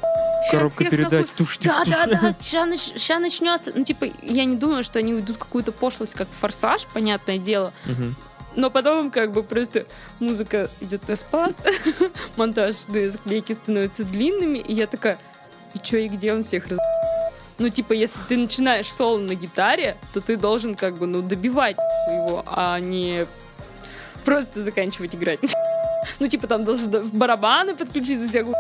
Коробка передач. нахуй- Туш, туш, да, туш. да, да, сейчас [LAUGHS] начнется. Ну, типа, я не думаю, что они уйдут какую-то пошлость, как форсаж, понятное дело. Мгм. Но потом как бы просто музыка идет на спад, [LAUGHS] монтажные заклейки становятся длинными, и я такая, и чё, и где он всех раз... Ну, типа, если ты начинаешь соло на гитаре, то ты должен как бы, ну, добивать его, а не просто заканчивать играть. [LAUGHS] Ну, типа, там должны в барабаны подключиться всякую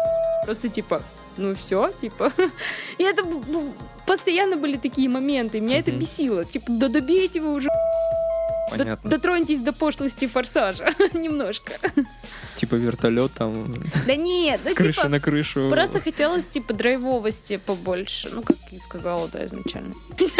Просто, типа, ну все, типа. [LAUGHS] И это б- постоянно были такие моменты, меня это бесило. Типа, да добейте вы уже Понятно. Дотроньтесь до пошлости форсажа [LAUGHS] немножко. Типа вертолет там Да нет, с ну крыши типа на крышу. просто хотелось типа драйвовости побольше, ну как и сказала, да, изначально.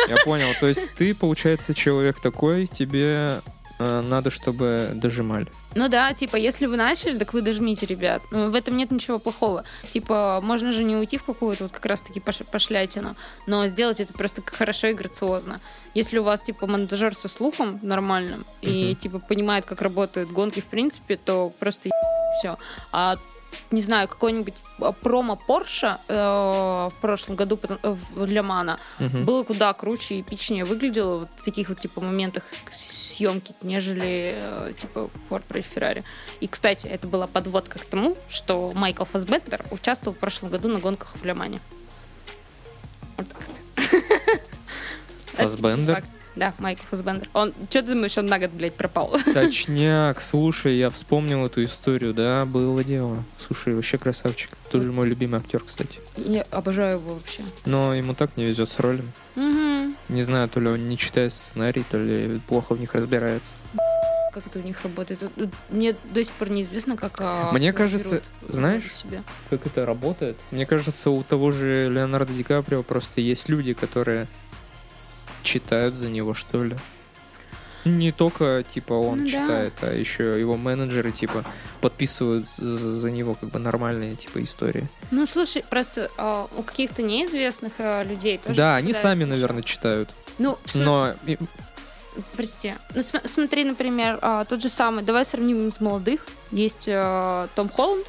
Я понял. То есть ты, получается, человек такой, тебе надо, чтобы дожимали. Ну да, типа, если вы начали, так вы дожмите, ребят. Ну, в этом нет ничего плохого. Типа, можно же не уйти в какую-то вот как раз-таки пош- пошлятину, но сделать это просто хорошо и грациозно. Если у вас, типа, монтажер со слухом нормальным и, типа, понимает, как работают гонки в принципе, то просто все. А не знаю, какой-нибудь а, промо Порша в прошлом году э, в Мана Мгм. было куда круче и эпичнее выглядело вот в таких вот типа моментах съемки, нежели э, типа Форд против Феррари. И, кстати, это была подводка к тому, что Майкл Фасбендер участвовал в прошлом году на гонках в Лемане. Вот так вот. Факт. Да, Майкл Фасбендер. Он, что ты думаешь, он на год, блядь, пропал? [LAUGHS] Точняк, слушай, я вспомнил эту историю, да, было дело. Слушай, вообще красавчик. Тоже мой любимый актер, кстати. Я обожаю его вообще. Но ему так не везет с ролями. Мгм. Не знаю, то ли он не читает сценарий, то ли плохо в них разбирается. Как это у них работает? Мне до сих пор неизвестно, как а, Мне кажется, знаешь, себе. Как это работает? Мне кажется, у того же Леонардо Ди Каприо просто есть люди, которые читают за него, что ли. Не только, типа, он Ну да. читает, а еще его менеджеры, типа, подписывают за, за него как бы нормальные типа истории. Ну, слушай, просто а, у каких-то неизвестных а, людей тоже да, они сами, еще. наверное, читают. Ну, см- Но прости. Ну, см- смотри, например, а, тот же самый, давай сравним с молодых. Есть а, Том Холланд,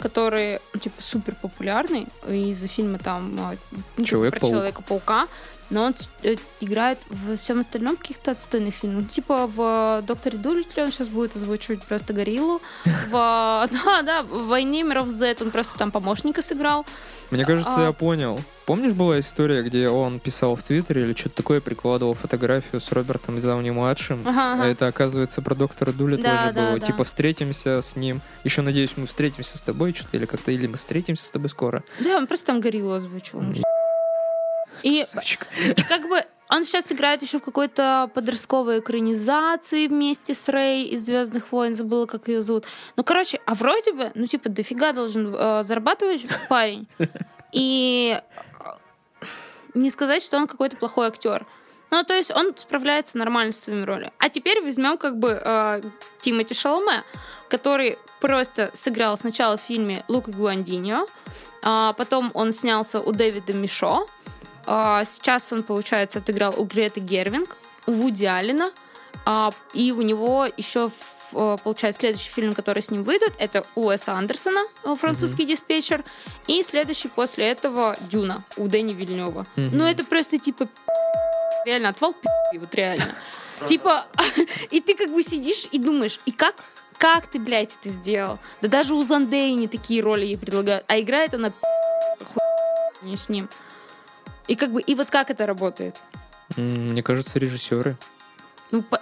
который, ну, типа, супер популярный из-за фильма там Человек-паук. про Человека-паука. Но он э, играет во всем остальном каких-то отстойных фильмах. Ну, Типа в «Докторе Дулитле» он сейчас будет озвучивать просто гориллу. [LAUGHS] В, да, да, в «Войне миров Z» он просто там помощника сыграл. мне кажется, А- я понял. Помнишь, была история, где он писал в Твиттере или что-то такое, прикладывал фотографию с Робертом Дауни-младшим, Ага, ага. а это, оказывается, про доктора Дулитла Да, же да, было. да. Типа, встретимся с ним. Еще, надеюсь, мы встретимся с тобой что-то, или как-то, или мы встретимся с тобой скоро. Да, он просто там гориллу озвучил. Ну, И, и как бы он сейчас играет еще в какой-то подростковой экранизации вместе с Рэй из Звездных войн, забыла, как ее зовут. Ну, короче, а вроде бы, ну, типа, дофига должен э, зарабатывать парень. И э, не сказать, что он какой-то плохой актер. Ну, то есть он справляется нормально с своими ролями. А теперь возьмем как бы э, Тимоти Шаломе, который просто сыграл сначала в фильме «Лука Гуандиньо», а потом он снялся у Дэвида Мишо, сейчас он, получается, отыграл у Греты Гервинг, у Вуди Аллена, а, и у него еще, э, получается, следующий фильм, который с ним выйдет, это у Уэса Андерсона, э, французский диспетчер, и следующий после этого Дюна у Дэни Вильнева. Мгм. Ну, это просто типа реально отвал пи***, вот реально. [LAUGHS] Типа, [LAUGHS] и ты как бы сидишь и думаешь, и как как ты, блядь, это сделал? Да даже у Зандеи не такие роли ей предлагают. А играет она хуй с ним. И как бы, и вот как это работает? Мне кажется, режиссеры. Ну, по-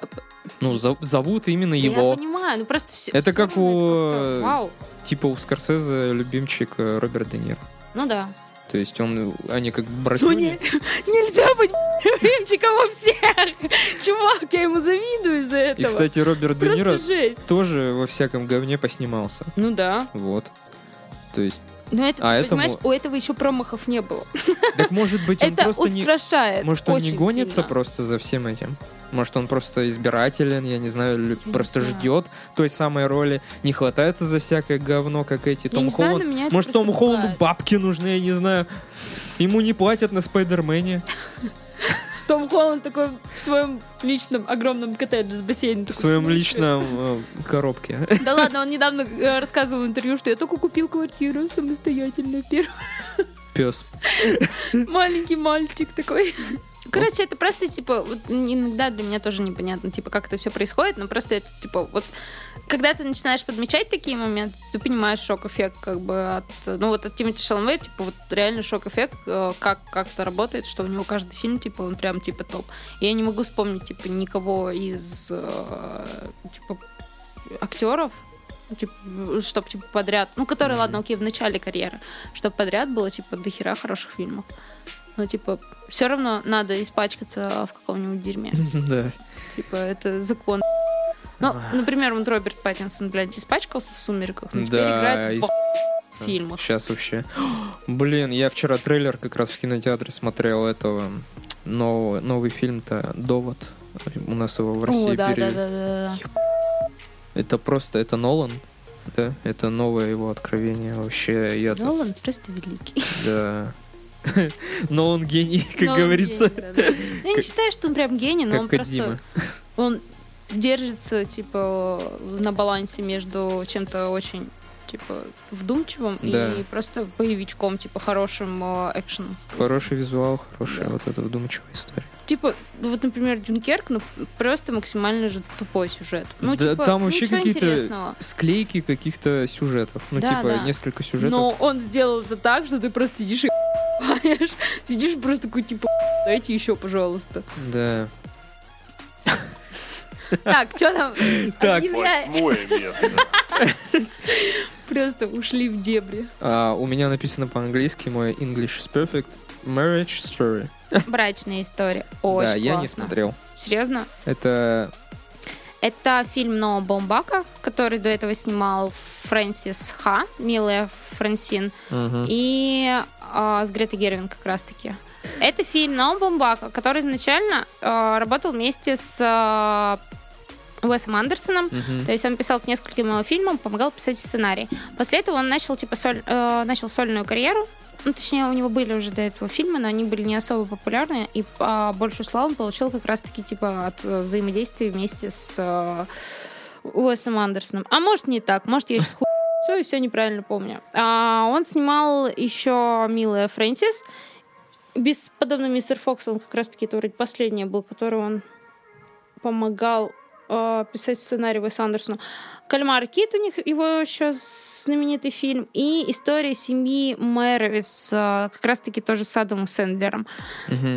Ну, зов- зовут именно я его. понимаю, ну просто все. Это как у- Вау. Типа у Скорсезе любимчик э, Роберт Де Ниро. Ну да. То есть он, они как Ну братюни. не, [LAUGHS] нельзя быть любимчиком у всех. Чувак, я ему завидую из-за этого. И, кстати, Роберт Де Ниро тоже во всяком говне поснимался. Ну да. Вот. То есть, Но это, А понимаешь, этому- у этого еще промахов не было. так может быть он Это просто не... устрашает. Может, он не гонится сильно. просто за всем этим? Может, он просто избирателен, я не знаю, не просто знаю. ждет той самой роли, не хватается за всякое говно, как эти Я Том не знаю, Холланд. это Может, Тому Холланду бабки нужны, я не знаю. Ему не платят на Спайдермене. Том Холланд такой в своем личном огромном коттедже с бассейном. В своем личном э, коробке. [LAUGHS] Да ладно, он недавно э, рассказывал в интервью, что я только купил квартиру самостоятельно. Первый Пес. [LAUGHS] маленький мальчик такой. Короче, это просто, типа, вот иногда для меня тоже непонятно, типа, как это все происходит, но просто это, типа, вот, когда ты начинаешь подмечать такие моменты, ты понимаешь шок-эффект, как бы, от, ну, вот от Тимати Шаламе, типа, вот реально шок-эффект, э, как, как это работает, что у него каждый фильм, типа, он прям, типа, топ. И я не могу вспомнить, типа, никого из, э, типа, актеров, типа, чтобы, типа, подряд, ну, которые, Мгм. ладно, окей, в начале карьеры, чтобы подряд было, типа, до хера хороших фильмов. Ну, типа, все равно надо испачкаться в каком-нибудь дерьме. [LAUGHS] Да. Типа, это закон. Ну, например, вот Роберт Паттинсон, блядь, испачкался в «Сумерках», но Да, играет в фильмах. Сейчас вообще. [GASPS] Блин, я вчера трейлер как раз в кинотеатре смотрел этого нового, новый фильм-то «Довод». У нас его в России О, да, да, перевели. да, да, да. Это просто, это Нолан. Да, это новое его откровение. Вообще, я тут, Нолан просто великий. да. [LAUGHS] Нолан гений, как говорится. гений, да, да. Я не считаю, что он прям гений, но он просто... Он держится, типа, на балансе между чем-то очень типа вдумчивым Да. и просто боевичком, типа хорошим э, экшеном. Хороший визуал, хорошая Да. вот эта вдумчивая история. Типа, вот, например, Дюнкерк, ну, просто максимально же тупой сюжет. Ну, Да, типа, там вообще какие-то. Склейки каких-то сюжетов. Ну, Да, типа, да. несколько сюжетов. Но он сделал это так, что ты просто сидишь и. [LAUGHS] Сидишь просто такой, типа, дайте еще, пожалуйста. Да. Так, что там? Так. Восьмое место. [LAUGHS] Просто ушли в дебри. А, у меня написано по-английски, мой English is perfect. Marriage Story. Брачная история. Очень да, я не смотрел. Серьезно? Это Это фильм Ноа Бомбака, который до этого снимал Фрэнсис Ха, милая Франсин, мгм. и а, с Гретой Гервин как раз-таки. Это фильм Ноа Бомбака, который изначально а, работал вместе с а, Уэсом Андерсоном. Мгм. То есть он писал к нескольким его фильмам, помогал писать сценарий. После этого он начал, типа, соль- э, начал сольную карьеру. Ну, точнее, у него были уже до этого фильмы, но они были не особо популярны, и а, большую славу он получил как раз-таки, типа, от э, взаимодействия вместе с э, Уэсом Андерсоном. А может, не так, может, я сейчас [LAUGHS] все и все неправильно помню. А, он снимал еще «Милая Фрэнсис», бесподобный мистер Фокс, он как раз-таки это вроде последний был, который он помогал э, писать сценарий Уэс Андерсону. «Кальмар Кит» у них его еще знаменитый фильм. И «История семьи Мэровиц», э, как раз-таки тоже с Адамом Сэндлером.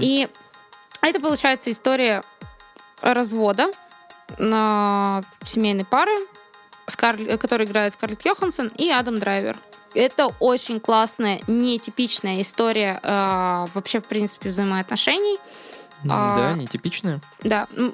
И это, получается, история развода на семейной пары, Скарл- которую играет Скарлетт Йоханссон и Адам Драйвер. Это очень классная, нетипичная история э, вообще, в принципе, взаимоотношений. Ну а- Да, нетипичная. Да, м,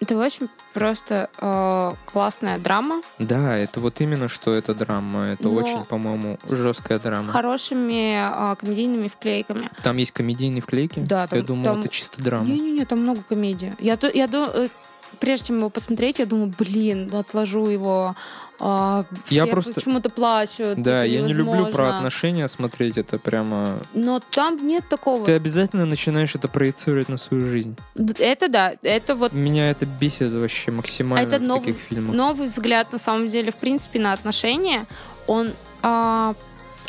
это очень просто э, классная драма Да, это вот именно что это драма. Это Но очень, по-моему, жесткая с драма. хорошими э, комедийными вклейками. Там есть комедийные вклейки? Да, Я там- думал, там- это чисто драма. Не-не-не, там много комедии. Я, я ду- э, прежде чем его посмотреть, я думаю, блин, отложу его. а, Я все просто- почему-то плачут. Да, типа, я не люблю про отношения смотреть, это прямо... Но там нет такого. Ты обязательно начинаешь это проецировать на свою жизнь. Это да, это вот Меня это бесит вообще максимально Это в нов- таких фильмах. новый взгляд, на самом деле, в принципе, на отношения. Он, а,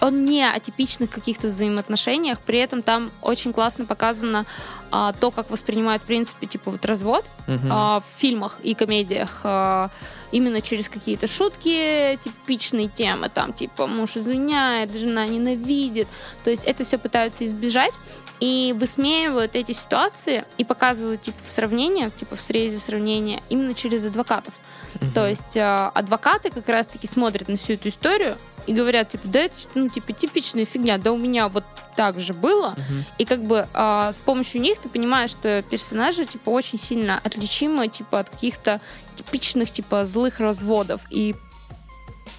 он не о типичных каких-то взаимоотношениях, при этом там очень классно показано а, то, как воспринимают, в принципе, типа вот развод Мгм. а, в фильмах и комедиях а, именно через какие-то шутки, типичные темы, там, типа, муж изменяет, жена ненавидит. То есть это все пытаются избежать и высмеивают эти ситуации и показывают, типа, в сравнение, типа, в срезе сравнения именно через адвокатов. Мгм. То есть э, адвокаты как раз-таки смотрят на всю эту историю и говорят, типа, да это, ну, типа, типичная фигня, да у меня вот так же было. Мгм. И как бы а, с помощью них ты понимаешь, что персонажи, типа, очень сильно отличимы, типа, от каких-то типичных, типа, злых разводов. И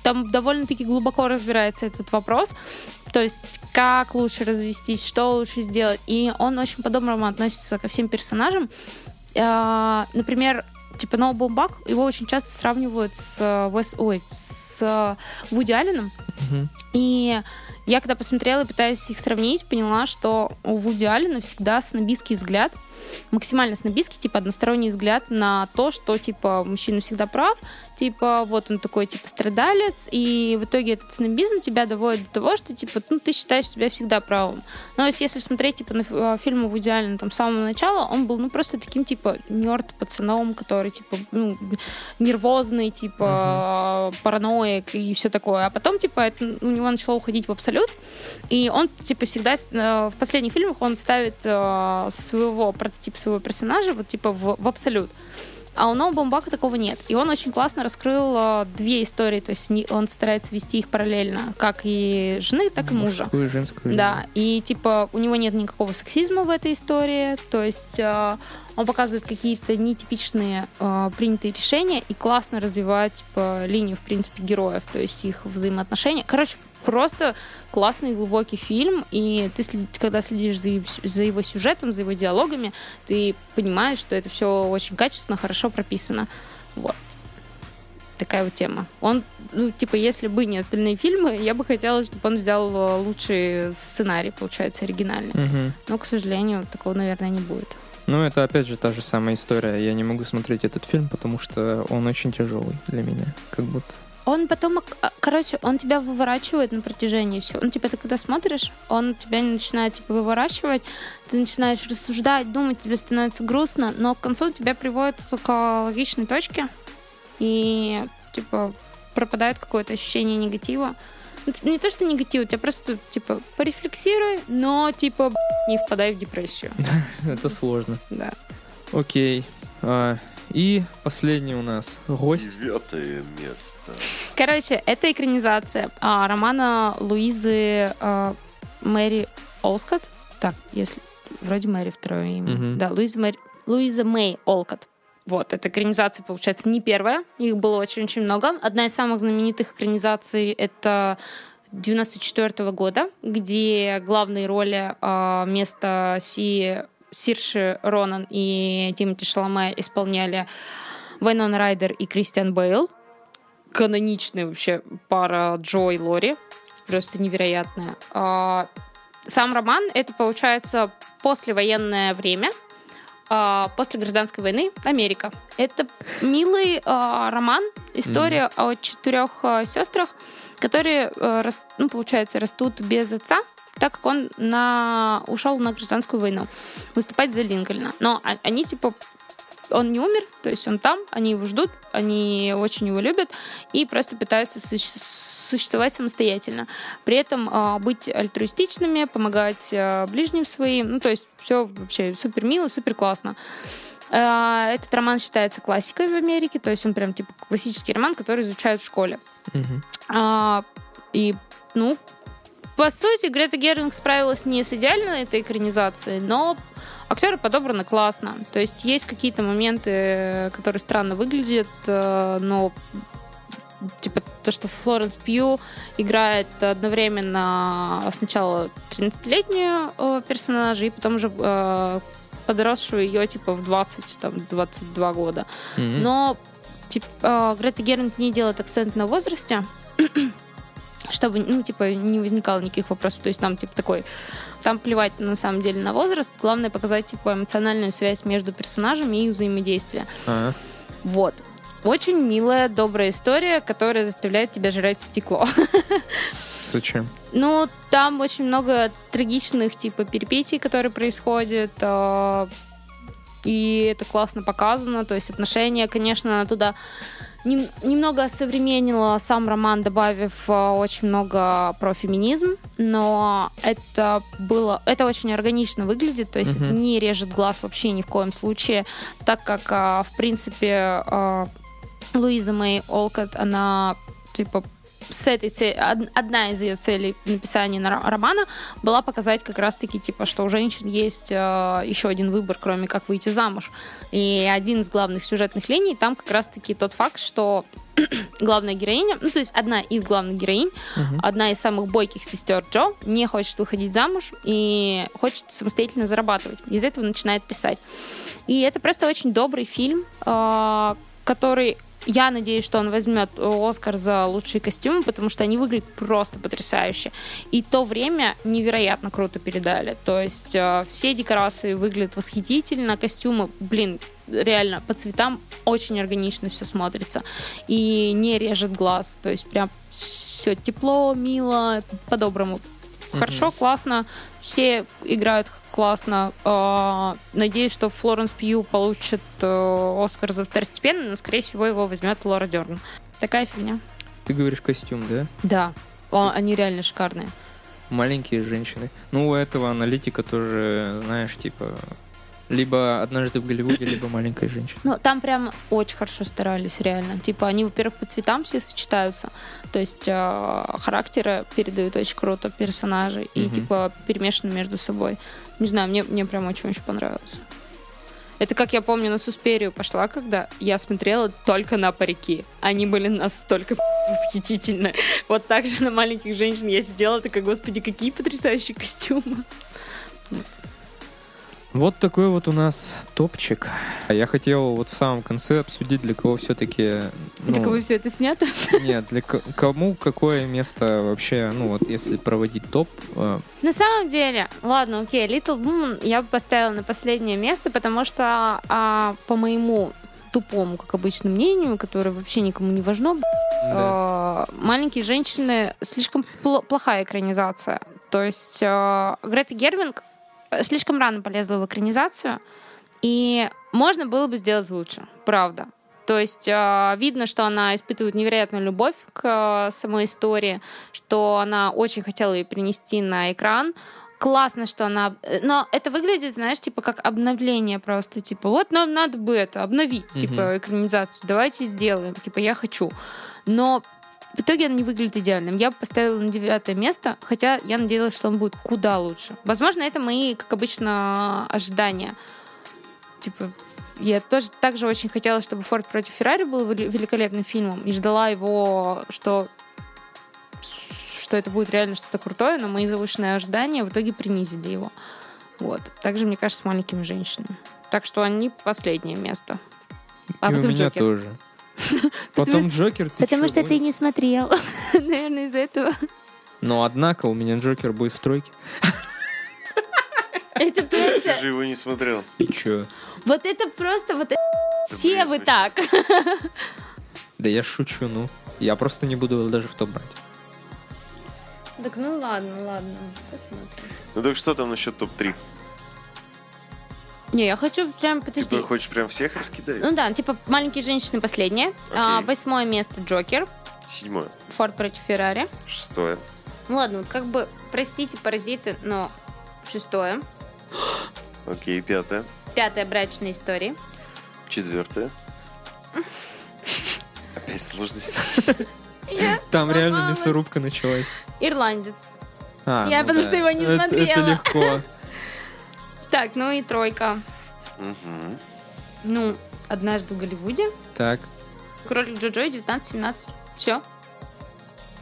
там довольно-таки глубоко разбирается этот вопрос. То есть, как лучше развестись, что лучше сделать. И он очень по-доброму относится ко всем персонажам. А, например, типа Ноу Бумбак, его очень часто сравнивают с э, Уэс... Ой, с Вуди Алленом. Мгм. И я когда посмотрела, пытаясь их сравнить, поняла, что у Вуди Аллена всегда снобистский взгляд, максимально снобистский, типа односторонний взгляд на то, что типа мужчина всегда прав, типа вот он такой типа страдалец, и в итоге этот снобизм тебя доводит до того, что типа ну ты считаешь себя всегда правым. Но если, если смотреть типа на э, фильмы Вуди Аллена там с самого начала, он был ну просто таким типа нерд пацаном, который типа ну нервозный, типа параноик и все такое. А потом типа это у него начало уходить в абсолют, и он, типа, всегда э, в последних фильмах он ставит э, своего прототипа своего персонажа вот типа в, в абсолют. А у Ноу Бомбака такого нет. И он очень классно раскрыл э, две истории, то есть не- он старается вести их параллельно, как и жены, так и мужа. Мужскую и женскую. Да, и типа у него нет никакого сексизма в этой истории, то есть э, он показывает какие-то нетипичные э, принятые решения и классно развивает типа линию, в принципе, героев, то есть их взаимоотношения. Короче, просто классный глубокий фильм, и ты, когда следишь за, за его сюжетом, за его диалогами, ты понимаешь, что это все очень качественно, хорошо прописано. Вот. Такая вот тема. Он, ну, типа, если бы не остальные фильмы, я бы хотела, чтобы он взял э, лучший сценарий, получается, оригинальный. Мгм. Но, к сожалению, такого, наверное, не будет. Ну, это опять же та же самая история. Я не могу смотреть этот фильм, потому что он очень тяжелый для меня. Как будто. Он потом, а, короче, он тебя выворачивает на протяжении всего. Ну, типа, ты когда смотришь, он тебя начинает, типа, выворачивать, ты начинаешь рассуждать, думать, тебе становится грустно, но к концу тебя приводит к логичной точке, и, типа, пропадает какое-то ощущение негатива. Ну, Не то, что негатив, у тебя просто, типа, порефлексируй, но, типа, не впадай в депрессию. [LAUGHS] Это сложно. Да. Окей. А, и последний у нас гость. Девятое место. Короче, это экранизация а, романа Луизы а, Мэри Олскотт. Так, если вроде Мэри второе имя. Мгм. Да, Луиза, Мэри, Луиза Мэй Олкотт. Вот, эта экранизация, получается, не первая. Их было очень-очень много. Одна из самых знаменитых экранизаций — это 94 года, где главные роли а, вместо Си, Сирши Ронан и Тимоти Шаломе исполняли Вайнона Райдер и Кристиан Бейл. Каноничная вообще пара Джо и Лори. Просто невероятная. А, сам роман — это, получается, послевоенное время, а, после гражданской войны Америка. Это милый а, роман, история mm-hmm. о четырех сестрах, которые, ну, получается, растут без отца, так как он на... ушел на гражданскую войну выступать за Линкольна. Но они, типа, он не умер, то есть он там, они его ждут, они очень его любят и просто пытаются существовать самостоятельно. При этом э, быть альтруистичными, помогать э, ближним своим, ну то есть все вообще супер мило, супер классно. Э, этот роман считается классикой в Америке, то есть он прям типа классический роман, который изучают в школе. Mm-hmm. Э, и ну по сути, Грета Гервинг справилась не с идеальной этой экранизацией, но актеры подобраны классно. То есть есть какие-то моменты, которые странно выглядят, э, но типа то, что Флоренс Пью играет одновременно сначала 13-летнюю э, персонажа и потом уже э, подросшую ее типа в 20, там, 22 года. Mm-hmm. Но типа, Грета Гервинг не делает акцент на возрасте, чтобы, ну, типа, не возникало никаких вопросов. То есть там, типа, такой... Там плевать, на самом деле, на возраст. Главное показать, типа, эмоциональную связь между персонажами и взаимодействие. Ага. Вот. Очень милая, добрая история, которая заставляет тебя жрать стекло. [LAUGHS] Зачем? Ну, там очень много трагичных, типа, перипетий, которые происходят. А, и это классно показано. То есть отношения, конечно, туда нем, немного осовременила сам роман, добавив э, очень много про феминизм, но это было, это очень органично выглядит, то есть mm-hmm. это не режет глаз вообще ни в коем случае, так как, э, в принципе, э, Луиза Мэй Олкот, она типа с этой целью, одна из ее целей написания романа была показать как раз-таки, типа, что у женщин есть э, еще один выбор, кроме как выйти замуж. И один из главных сюжетных линий там как раз-таки тот факт, что [CLEARS THROAT] главная героиня, ну, то есть одна из главных героинь, uh-huh. одна из самых бойких сестер Джо, не хочет выходить замуж и хочет самостоятельно зарабатывать. Из этого начинает писать. И это просто очень добрый фильм, э, который я надеюсь, что он возьмет Оскар за лучшие костюмы, потому что они выглядят просто потрясающе. И то время невероятно круто передали. То есть э, все декорации выглядят восхитительно, костюмы, блин, реально по цветам очень органично все смотрится и не режет глаз. То есть прям все тепло, мило, по-доброму. Хорошо, mm-hmm. классно. Все играют классно. А, надеюсь, что Флоренс Пью получит э, Оскар за второстепенный, но, скорее всего, его возьмет Лора Дерн. Такая фигня. Ты говоришь костюм, да? Да. Они реально шикарные. Маленькие женщины. Ну, у этого аналитика тоже, знаешь, типа либо однажды в Голливуде, либо маленькая женщина. Ну, там прям очень хорошо старались, реально. Типа, они, во-первых, по цветам все сочетаются. То есть э, характеры передают очень круто персонажи и, типа, перемешаны между собой. Не знаю, мне, мне прям очень-очень понравилось. Это, как я помню, на Суспирию пошла, когда я смотрела только на парики. Они были настолько [LAUGHS] восхитительны. Вот так же на маленьких женщин я сидела, такая, господи, какие потрясающие костюмы. Вот такой вот у нас топчик. Я хотел вот в самом конце обсудить, для кого все-таки... Ну, для кого все это снято? [LAUGHS] Нет, для кому какое место вообще, ну вот если проводить топ. Э... На самом деле, ладно, окей, Little Woman я бы поставила на последнее место, потому что а, по моему тупому, как обычно, мнению, которое вообще никому не важно, да. э, маленькие женщины слишком пл- плохая экранизация. То есть э, Грета Гервинг слишком рано полезла в экранизацию, и можно было бы сделать лучше, правда. То есть э, видно, что она испытывает невероятную любовь к э, самой истории, что она очень хотела ее принести на экран. Классно, что она... Э, но это выглядит, знаешь, типа как обновление просто. Типа, вот нам надо бы это обновить, типа, экранизацию. Давайте сделаем. Типа, я хочу. Но в итоге он не выглядит идеальным. Я поставила на девятое место, хотя я надеялась, что он будет куда лучше. Возможно, это мои, как обычно, ожидания. Типа, я тоже также очень хотела, чтобы Форд против Феррари был великолепным фильмом и ждала его, что что это будет реально что-то крутое, но мои завышенные ожидания в итоге принизили его. Вот. Также, мне кажется, с маленькими женщинами. Так что они последнее место. А и у меня Джокер. тоже. [LAUGHS] Потом Джокер, ты Потому что ты не смотрел. [LAUGHS] Наверное, из-за этого. Но однако у меня Джокер будет в тройке. [LAUGHS] Это Ты просто... же его не смотрел. И чё? Вот это просто... Вот все вы так. Да я шучу, ну. Я просто не буду его даже в топ брать. Так, ну ладно, ладно. Посмотрим. Ну так что там насчет топ-3? Не, я хочу прям, подожди. Ты хочешь прям всех раскидать? Ну да, типа «Маленькие женщины» последнее. А, восьмое место «Джокер». Седьмое. «Форд против Феррари». Шестое. Ну ладно, вот как бы, простите, паразиты, но шестое. Окей, пятое. Пятое «Брачные истории». Четвертое. [LAUGHS] Опять сложности. Там реально мясорубка началась. «Ирландец». А, Я ну потому да. что его не Это- Это смотрела. легко. Так, ну и тройка. Мгм. Ну, «Однажды в Голливуде». Так. «Кролик Джоджо» 19-17. Все,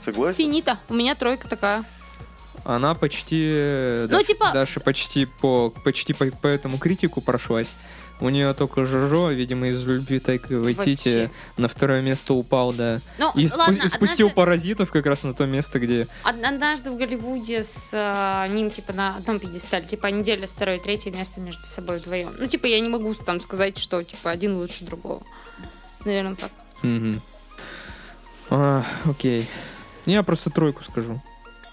Согласен? финита. У меня тройка такая. Она почти... э, Ну, Даша- типа- Даша почти по почти по, по этому критику прошлась. У нее только Жожо, видимо, из любви Тайка Вайтити на второе место упал, да. Ну, И, спу- ладно, спустил однажды- паразитов как раз на то место, где... Од- Однажды в Голливуде с а, ним, типа, на одном пьедестале. Типа, они делят второе третье место между собой вдвоем. Ну, типа, я не могу там сказать, что, типа, один лучше другого. Наверное, так. Мгм. А, окей. Я просто тройку скажу.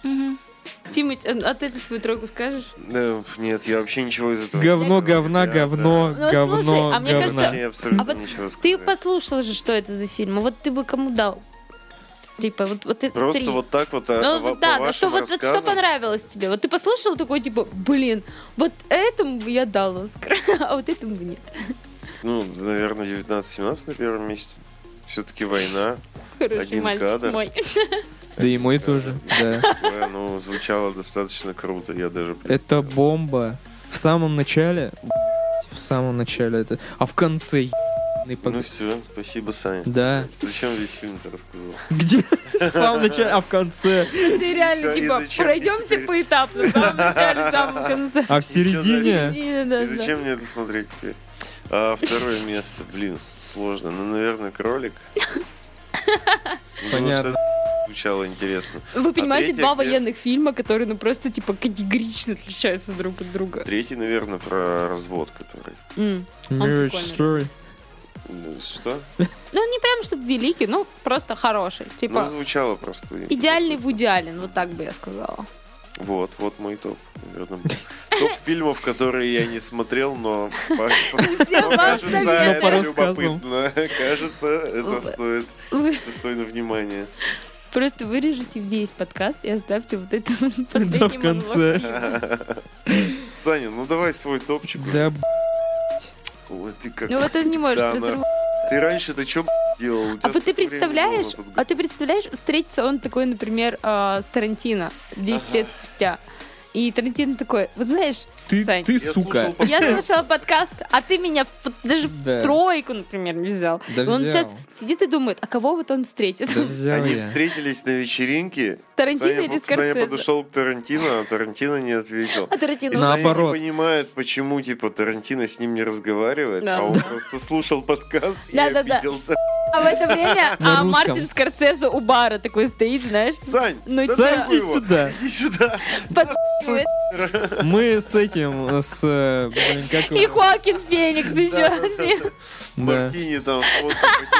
Тимыч, а, а ты ты свою тройку скажешь? Да, нет, я вообще ничего из этого Говно, не говна, Я, говно, Ну, говно, слушай, а мне да, кажется, абсолютно А вот ничего Ты послушал же, что это за фильм. А вот ты бы кому дал? Типа, вот, вот это Просто три. вот так вот, а, Ну, по, вот да, по да, что, вот, вот что понравилось тебе? Вот ты послушал такой, типа, блин, вот этому бы я дал Оскар, [LAUGHS] а вот этому бы нет. Ну, наверное, 19-17 на первом месте. Все-таки война. Хороший Один мальчик кадр. мой. Да и мой тоже, да. Ну, звучало достаточно круто. Я даже Это бомба. В самом начале, в самом начале это, а в конце Ну все, спасибо, Саня. Да. Зачем весь фильм-то рассказал? Где? В самом начале, а в конце. Ты реально, типа, пройдемся теперь? поэтапно, в самом начале, в самом конце. А в середине? И зачем мне это смотреть теперь? А второе место, блин, сложно. Ну, наверное, кролик. Ну, Понятно. звучало интересно. Вы понимаете, третье два где? военных фильма, которые, ну, просто, типа, категорично отличаются друг от друга. Третий, наверное, про развод, который. М. Marriage. Story. Ну, Что? Ну, не прям, чтобы великий, ну, просто хороший. Ну, Типа, звучало просто. идеальный Вуди Аллен, вот так бы я сказала. Вот, вот мой топ. наверное. Топ фильмов, которые я не смотрел, но [LAUGHS] [LAUGHS] кажется, это любопытно. Кажется, это стоит достойно внимания. просто вырежете весь подкаст и оставьте вот это Да, в конце. Тимы. Саня, ну давай свой топчик. Да. Ой, ты как... Ну, вот он не может Да, разорвать. Ты раньше-то что делал? А вот ты представляешь, а ты представляешь, встретится он такой, например, а, с Тарантино 10 Ага. лет спустя. И Тарантино такой, вот знаешь, ты, Сань. ты Я сука. слушал я слушала подкаст, а ты меня в- даже Да. в тройку, например, не взял. Да И он взял. сейчас сидит и думает, а кого вот он встретит? Да взял Они я. встретились на вечеринке. Тарантино Саня, или Саня Скорсезе? подошел к Тарантино, а Тарантино не ответил. А И Тарантино... На- Саня Наоборот. не понимает, почему, типа, Тарантино с ним не разговаривает, Да. а он просто слушал подкаст и Да-да-да. обиделся. А в это время [LAUGHS] а. Мартин Скорсезе у бара такой стоит, знаешь, Сань, Ну, да Сань, иди сюда. Иди сюда. Мы с этим, с... э, Блин, как И? Хоакин Феникс еще. Да-да-да. Да. Мартини там фото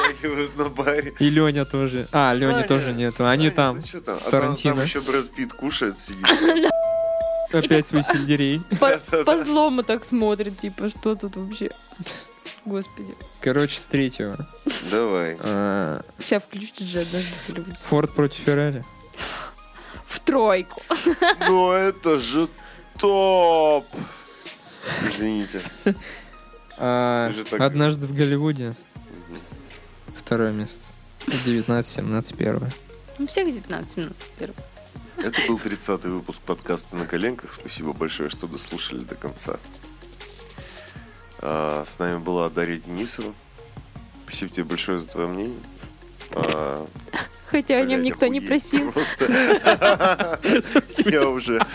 вытягивают на баре. И Леня тоже. А, Лени Саня, тоже нету. Они там ну с А там- Тарантино. Там еще Брэд Питт кушает, сидит. [LAUGHS] Опять свой сельдерей. [LAUGHS] По, злому так смотрит, типа, что тут вообще? [LAUGHS] Господи. Короче, с третьего. Давай. А, Сейчас включите же однажды. Форд против Феррари. В тройку. Ну это же топ! Извините. [LAUGHS] А, так- Однажды в Голливуде. Второе место. 19, 17, первое. Ну, всех 19 минут. первый. Это был 30-й выпуск подкаста «На коленках». Спасибо большое, что дослушали до конца. А, С нами была Дарья Денисова. Спасибо тебе большое за твое мнение. А, Хотя о нем никто не просил. Просто [LAUGHS] я уже...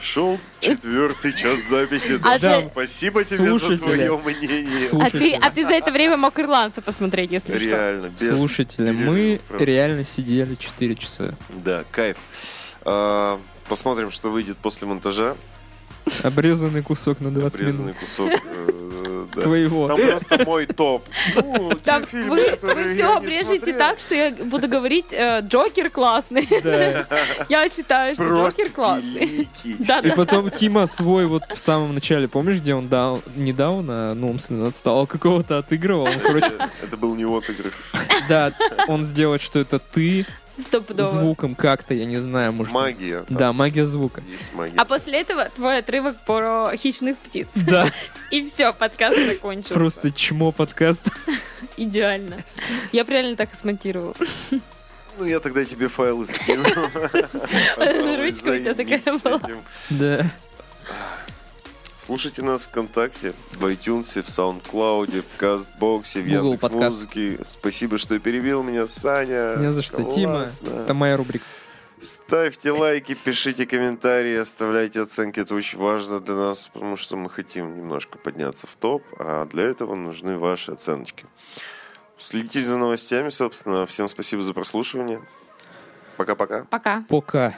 Шел четвертый час записи. А Да, ты- Спасибо тебе за твое мнение. А ты, а ты за это [LAUGHS] время мог ирландца посмотреть, если что. Реально, без слушатели, мы реально сидели 4 часа. Да, кайф. А, Посмотрим, что выйдет после монтажа. Обрезанный кусок на 20 Обрезанный минут. кусок. Да. Твоего. Там просто мой топ. Ну, Там фильмы, вы, вы все обрежете так, что я буду говорить э, Джокер классный. Да. [LAUGHS] Я считаю, что Просто Джокер классный. Да, И потом Тима свой вот в самом начале, помнишь, где он дал, не дал, а ну, умственно отстал, какого-то отыгрывал. Он, короче, Это- Это был не отыгрыш. да, он сделает, что это ты Стопудово. звуком как-то, я не знаю, может. Магия. там Да, магия звука. Есть магия. А после этого твой отрывок про хищных птиц. Да, [LAUGHS] И все, подкаст закончился. просто чмо подкаст. [LAUGHS] Идеально. Я бы реально так и смонтировала. [LAUGHS] Ну, я тогда тебе файлы скину. Ручка у тебя такая была. Да. Слушайте нас ВКонтакте, в iTunes, в SoundCloud, в Кастбоксе, в Google Яндекс.Музыке. Спасибо, что перебил меня, Саня. Не за что. Тима, Классно. это моя рубрика. Ставьте лайки, пишите комментарии, оставляйте оценки. Это очень важно для нас, потому что мы хотим немножко подняться в топ, а для этого нужны ваши оценочки. Следите за новостями, собственно. Всем спасибо за прослушивание. Пока-пока. Пока. Пока.